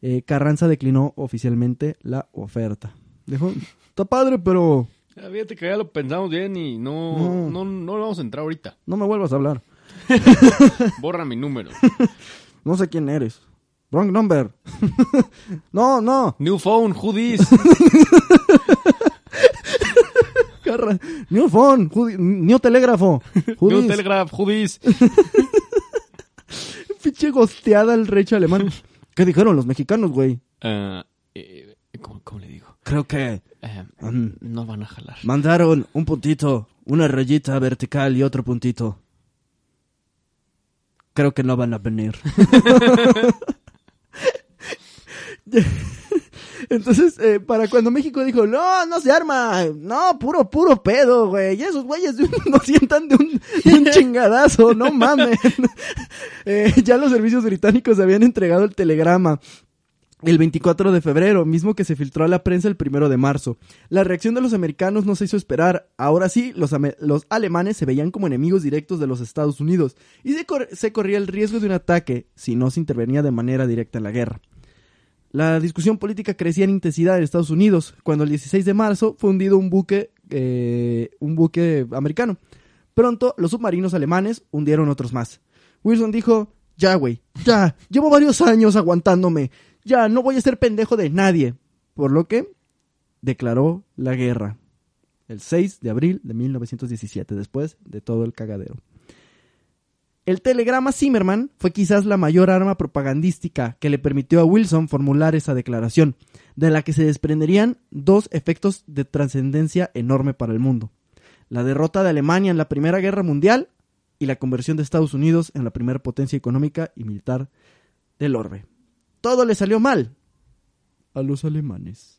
eh, Carranza declinó oficialmente la oferta. Dijo, está padre, pero Fíjate que ya lo pensamos bien y no, No. no, no, vamos a entrar ahorita. no me vuelvas a hablar. Borra mi número. No sé quién eres. Wrong number. no, no. New phone, who this? New phone. judi- New telégrafo. New telegraph, who this? Pinche gosteada el recho alemán. ¿Qué dijeron los mexicanos, güey? Ah, eh, ¿cómo, cómo le digo? Creo que Eh, mm, no van a jalar. mandaron un puntito, una rayita vertical y otro puntito. Creo que no van a venir. Entonces, eh, para cuando México dijo, no, no se arma, no, puro, puro pedo, güey, y esos güeyes no sientan de un, de un chingadazo, no mamen. Eh, ya los servicios británicos habían entregado el telegrama el 24 de febrero, mismo que se filtró a la prensa el primero de marzo. La reacción de los americanos no se hizo esperar. Ahora sí, los, alemanes se veían como enemigos directos de los Estados Unidos y se corría el riesgo de un ataque si no se intervenía de manera directa en la guerra. La discusión política crecía en intensidad en Estados Unidos cuando el 16 de marzo fue hundido un buque, eh, un buque americano. Pronto los submarinos alemanes hundieron otros más. Wilson dijo, ya güey, ya, llevo varios años aguantándome, ya no voy a ser pendejo de nadie. Por lo que declaró la guerra el 6 de abril de 1917, después de todo el cagadero. El telegrama Zimmerman fue quizás la mayor arma propagandística que le permitió a Wilson formular esa declaración, de la que se desprenderían dos efectos de trascendencia enorme para el mundo. La derrota de Alemania en la Primera Guerra Mundial y la conversión de Estados Unidos en la primera potencia económica y militar del orbe. Todo le salió mal a los alemanes.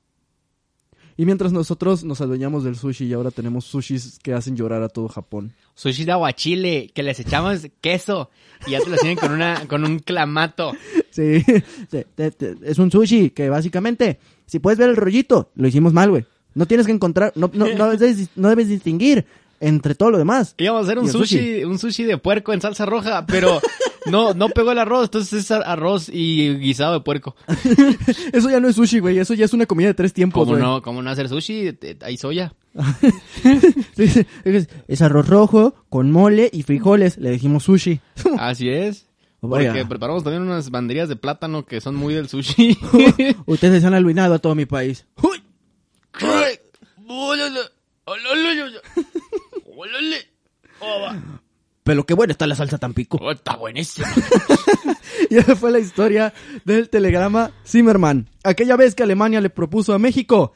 Y mientras nosotros nos adueñamos del sushi y ahora tenemos sushis que hacen llorar a todo Japón. Sushi de aguachile, que les echamos queso y ya te lo tienen con, una, con un clamato. Sí, te- te- te- es un sushi que básicamente, si puedes ver el rollito, lo hicimos mal, güey. No tienes que encontrar, no, no, no, debes, no debes distinguir entre todo lo demás. Íbamos a hacer un sushi. un sushi de puerco en salsa roja, pero no, no pegó el arroz, entonces es arroz y guisado de puerco. Eso ya no es sushi, güey, eso ya es una comida de tres tiempos, ¿Cómo güey. no, cómo no hacer sushi? Hay soya. Sí, es, es arroz rojo con mole y frijoles, le dijimos sushi. Así es. Vaya. Porque preparamos también unas banderillas de plátano que son muy del sushi. Ustedes han arruinado a todo mi país. Pero qué buena está la salsa Tampico. ¡Oh, está buenísimo! Y esa fue la historia del telegrama Zimmerman. Aquella vez que Alemania le propuso a México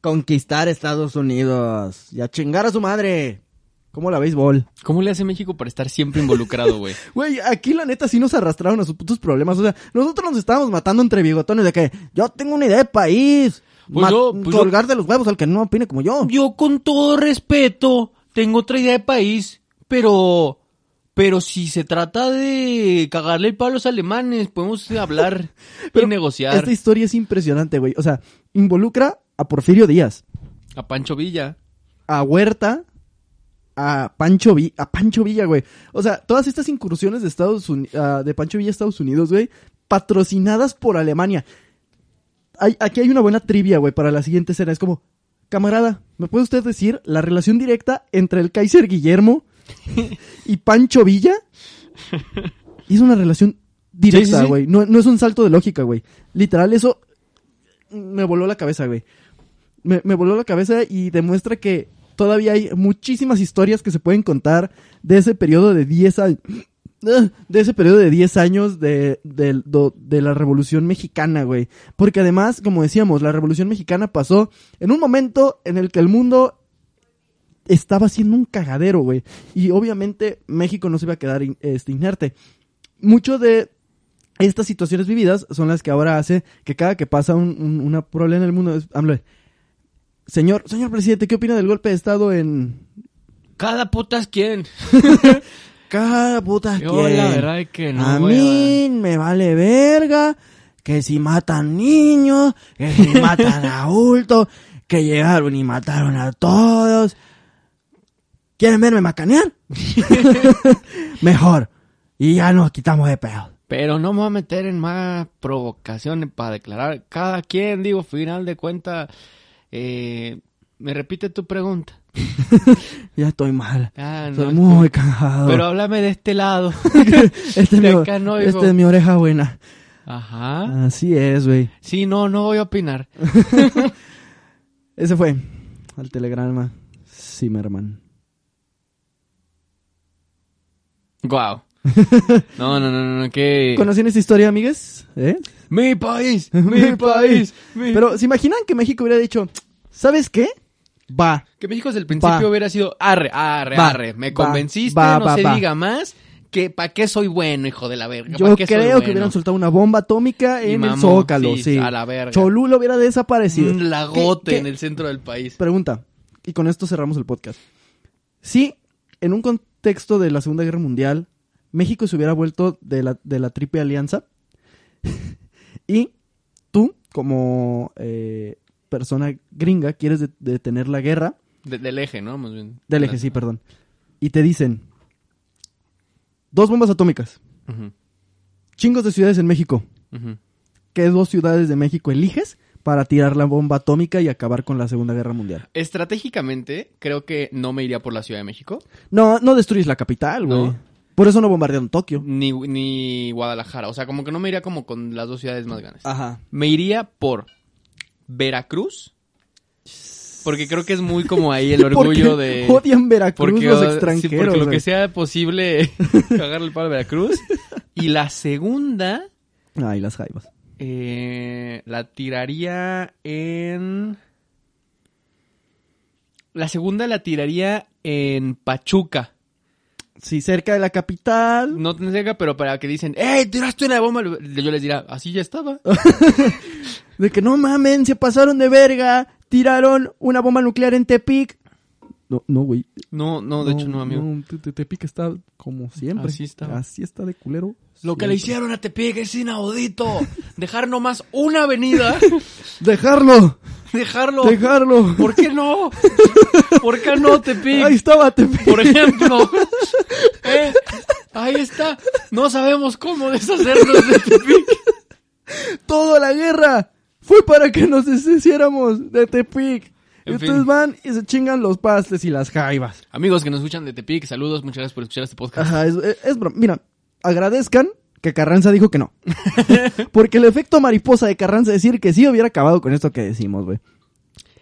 conquistar Estados Unidos y a chingar a su madre. ¿Cómo la béisbol? ¿Cómo le hace México para estar siempre involucrado, güey? Güey, aquí la neta sí nos arrastraron a sus putos problemas. O sea, nosotros nos estábamos matando entre bigotones de que yo tengo una idea de país. Pues Ma- yo- pues yo- colgar de los huevos al que no opine como yo. Yo con todo respeto tengo otra idea de país, pero pero si se trata de cagarle el palo a los alemanes, podemos hablar y negociar. Esta historia es impresionante, güey. O sea, involucra a Porfirio Díaz. A Pancho Villa. a Huerta, a Pancho, Vi- a Pancho Villa, güey. O sea, todas estas incursiones de Estados Uni- ah, de Pancho Villa a Estados Unidos, güey, patrocinadas por Alemania. Hay- aquí hay una buena trivia, güey, para la siguiente escena. Es como, camarada, ¿me puede usted decir la relación directa entre el Kaiser Guillermo y Pancho Villa? Es una relación directa, sí, sí. güey. No, no es un salto de lógica, güey. Literal, eso me voló la cabeza, güey. Me, me voló la cabeza y demuestra que todavía hay muchísimas historias que se pueden contar de ese periodo de 10 años. De ese periodo de 10 años de la Revolución Mexicana, güey. Porque además, como decíamos, la Revolución Mexicana pasó en un momento en el que el mundo estaba siendo un cagadero, güey. Y obviamente México no se iba a quedar in- este, inerte. Mucho de estas situaciones vividas son las que ahora hace que cada que pasa un, un- una problema en el mundo, es, señor, señor presidente, ¿qué opina del golpe de estado en Cada puta es quien. cada puta Yo quién? la verdad es que no. a mí me vale verga que si matan niños, que si matan a adultos, que llegaron y mataron a todos. ¿Quieren verme macanear? Mejor. Y ya nos quitamos de pedo. Pero no me voy a meter en más provocaciones para declarar. Cada quien, digo, final de cuentas. Eh, me repite tu pregunta. Ya estoy mal. Ah, no, Estoy es muy que- cansado. Pero háblame de este lado. Este es, mi, no este es mi oreja buena. Ajá. Así es, güey. Sí, no, no voy a opinar. Ese fue al telegrama Zimmerman. Guau. No, no, no, no, no, que... ¿Conocían esta historia, amigues? ¿Eh? Mi país, Mi país. mi- Pero, ¿se imaginan que México hubiera dicho, ¿sabes qué? Va. Que México desde el principio Va. hubiera sido arre, arre, Va. arre. Me convenciste, Va, no se diga más. Que ¿Para qué soy bueno, hijo de la verga? Yo ¿Pa' qué soy creo que hubieran soltado una bomba atómica en el mamó, Zócalo, sí, sí. a la verga. Cholula hubiera desaparecido. Un lagote ¿Qué- en el centro del país. Pregunta, y con esto cerramos el podcast. Si en un contexto de la Segunda Guerra Mundial, México se hubiera vuelto de la, de la Triple Alianza, y tú, como eh, persona gringa, quieres de- detener la guerra, De- del eje, ¿no? Más bien. del eje, sí, perdón, y te dicen, dos bombas atómicas, chingos de ciudades en México. ¿qué dos ciudades de México eliges para tirar la bomba atómica y acabar con la Segunda Guerra Mundial? Estratégicamente, creo que no me iría por la Ciudad de México. No, no destruyes la capital, güey. No. Por eso no bombardearon Tokio. Ni, ni Guadalajara. O sea, como que no me iría como con las dos ciudades más grandes. Ajá. Me iría por Veracruz. Porque creo que es muy como ahí el orgullo de... Odian Veracruz Porque, los sí, extranjeros. porque lo que sea posible cagarle el palo a Veracruz. Y la segunda, Ay, las jaivas. Eh, la tiraría en... La segunda la tiraría en Pachuca. Sí, cerca de la capital. No tan cerca, pero para que dicen, ¡Ey, tiraste una bomba! Yo les diría, así ya estaba. De que no mamen, se pasaron de verga. Tiraron una bomba nuclear en Tepic. No, no, güey. No, no, de hecho no, amigo. Te- te- Tepic está como siempre. Así está. Así está de culero. Lo que le hicieron a Tepic es inaudito. Dejar nomás una avenida. ¡Dejarlo! Dejarlo. ¡Dejarlo! ¿Por qué no? ¿Por qué no, Tepic? Ahí estaba Tepic. Por ejemplo. Eh, ahí está. No sabemos cómo deshacernos de Tepic. Toda la guerra fue para que nos deshiciéramos de Tepic. En ustedes fin. van y se chingan los pastes y las jaivas. Amigos que nos escuchan de Tepic, saludos. Muchas gracias por escuchar este podcast. Ajá, es, es, es broma. Mira, agradezcan que Carranza dijo que no. Porque el efecto mariposa de Carranza decir que sí hubiera acabado con esto que decimos, güey.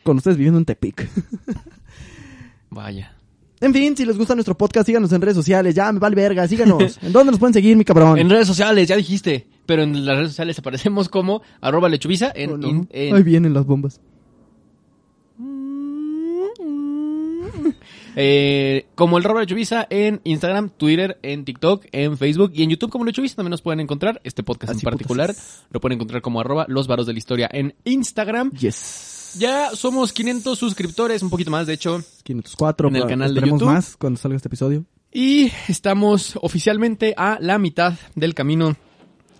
Con ustedes viviendo en Tepic. Vaya. En fin, si les gusta nuestro podcast, síganos en redes sociales. Ya, me vale verga, síganos. ¿En dónde nos pueden seguir, mi cabrón? En redes sociales, ya dijiste. Pero en las redes sociales aparecemos como arroba lechubiza en, Oh, no. in- en- Ahí vienen las bombas. Eh, como el arroba lechubiza en Instagram, Twitter, en TikTok, en Facebook y en YouTube como lechubiza también nos pueden encontrar. Este podcast Así en particular putas. lo pueden encontrar como arroba los varos de la historia en Instagram. Yes. Ya somos 500 suscriptores, un poquito más de hecho. 504. En el canal de YouTube. más cuando salga este episodio. Y estamos oficialmente a la mitad del camino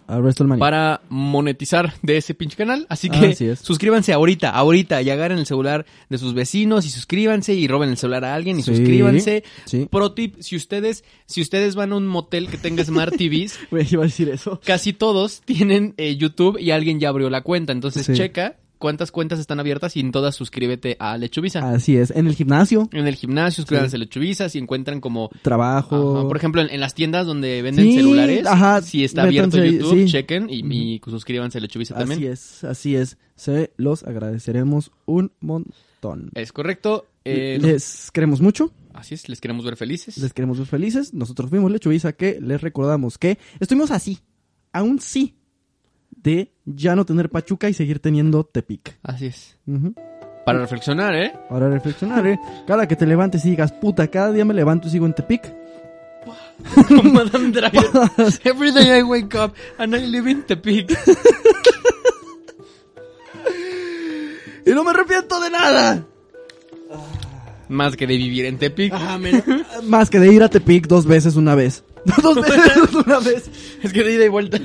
A WrestleMania. para monetizar de ese pinche canal. Así Ah, que así es. suscríbanse ahorita, ahorita, y agarren el celular de sus vecinos y suscríbanse y roben el celular a alguien y Sí, suscríbanse. sí. Pro tip, si ustedes, si ustedes van a un motel que tenga Smart TVs, iba a decir eso. casi todos tienen eh, YouTube y alguien ya abrió la cuenta. Entonces Sí. checa cuántas cuentas están abiertas y en todas suscríbete a Lechuvisa. Así es. En el gimnasio, En el gimnasio, suscríbanse a Lechuvisa si encuentran como trabajo. Ajá, Por ejemplo, en, en las tiendas donde venden Sí, celulares, ajá, si está abierto métanse YouTube, sí. chequen y, y suscríbanse a Lechuvisa también. Así es, así es. Se los agradeceremos un montón. Es correcto. Eh, les queremos mucho, Así es, les queremos ver felices. les queremos ver felices. Nosotros fuimos Lechuiza que les recordamos que estuvimos así, aún sí, de ya no tener Pachuca y seguir teniendo Tepic. Así es. Para reflexionar, ¿eh? Ahora reflexionar, ¿eh? Cada que te levantes y digas, puta, cada día me levanto y sigo en Tepic. Madame. Every day I wake up and I live in Tepic. ¡Y no me arrepiento de nada! Más que de vivir en Tepic. Más que de ir a Tepic dos veces una vez. dos veces una vez. Es que de ida y vuelta.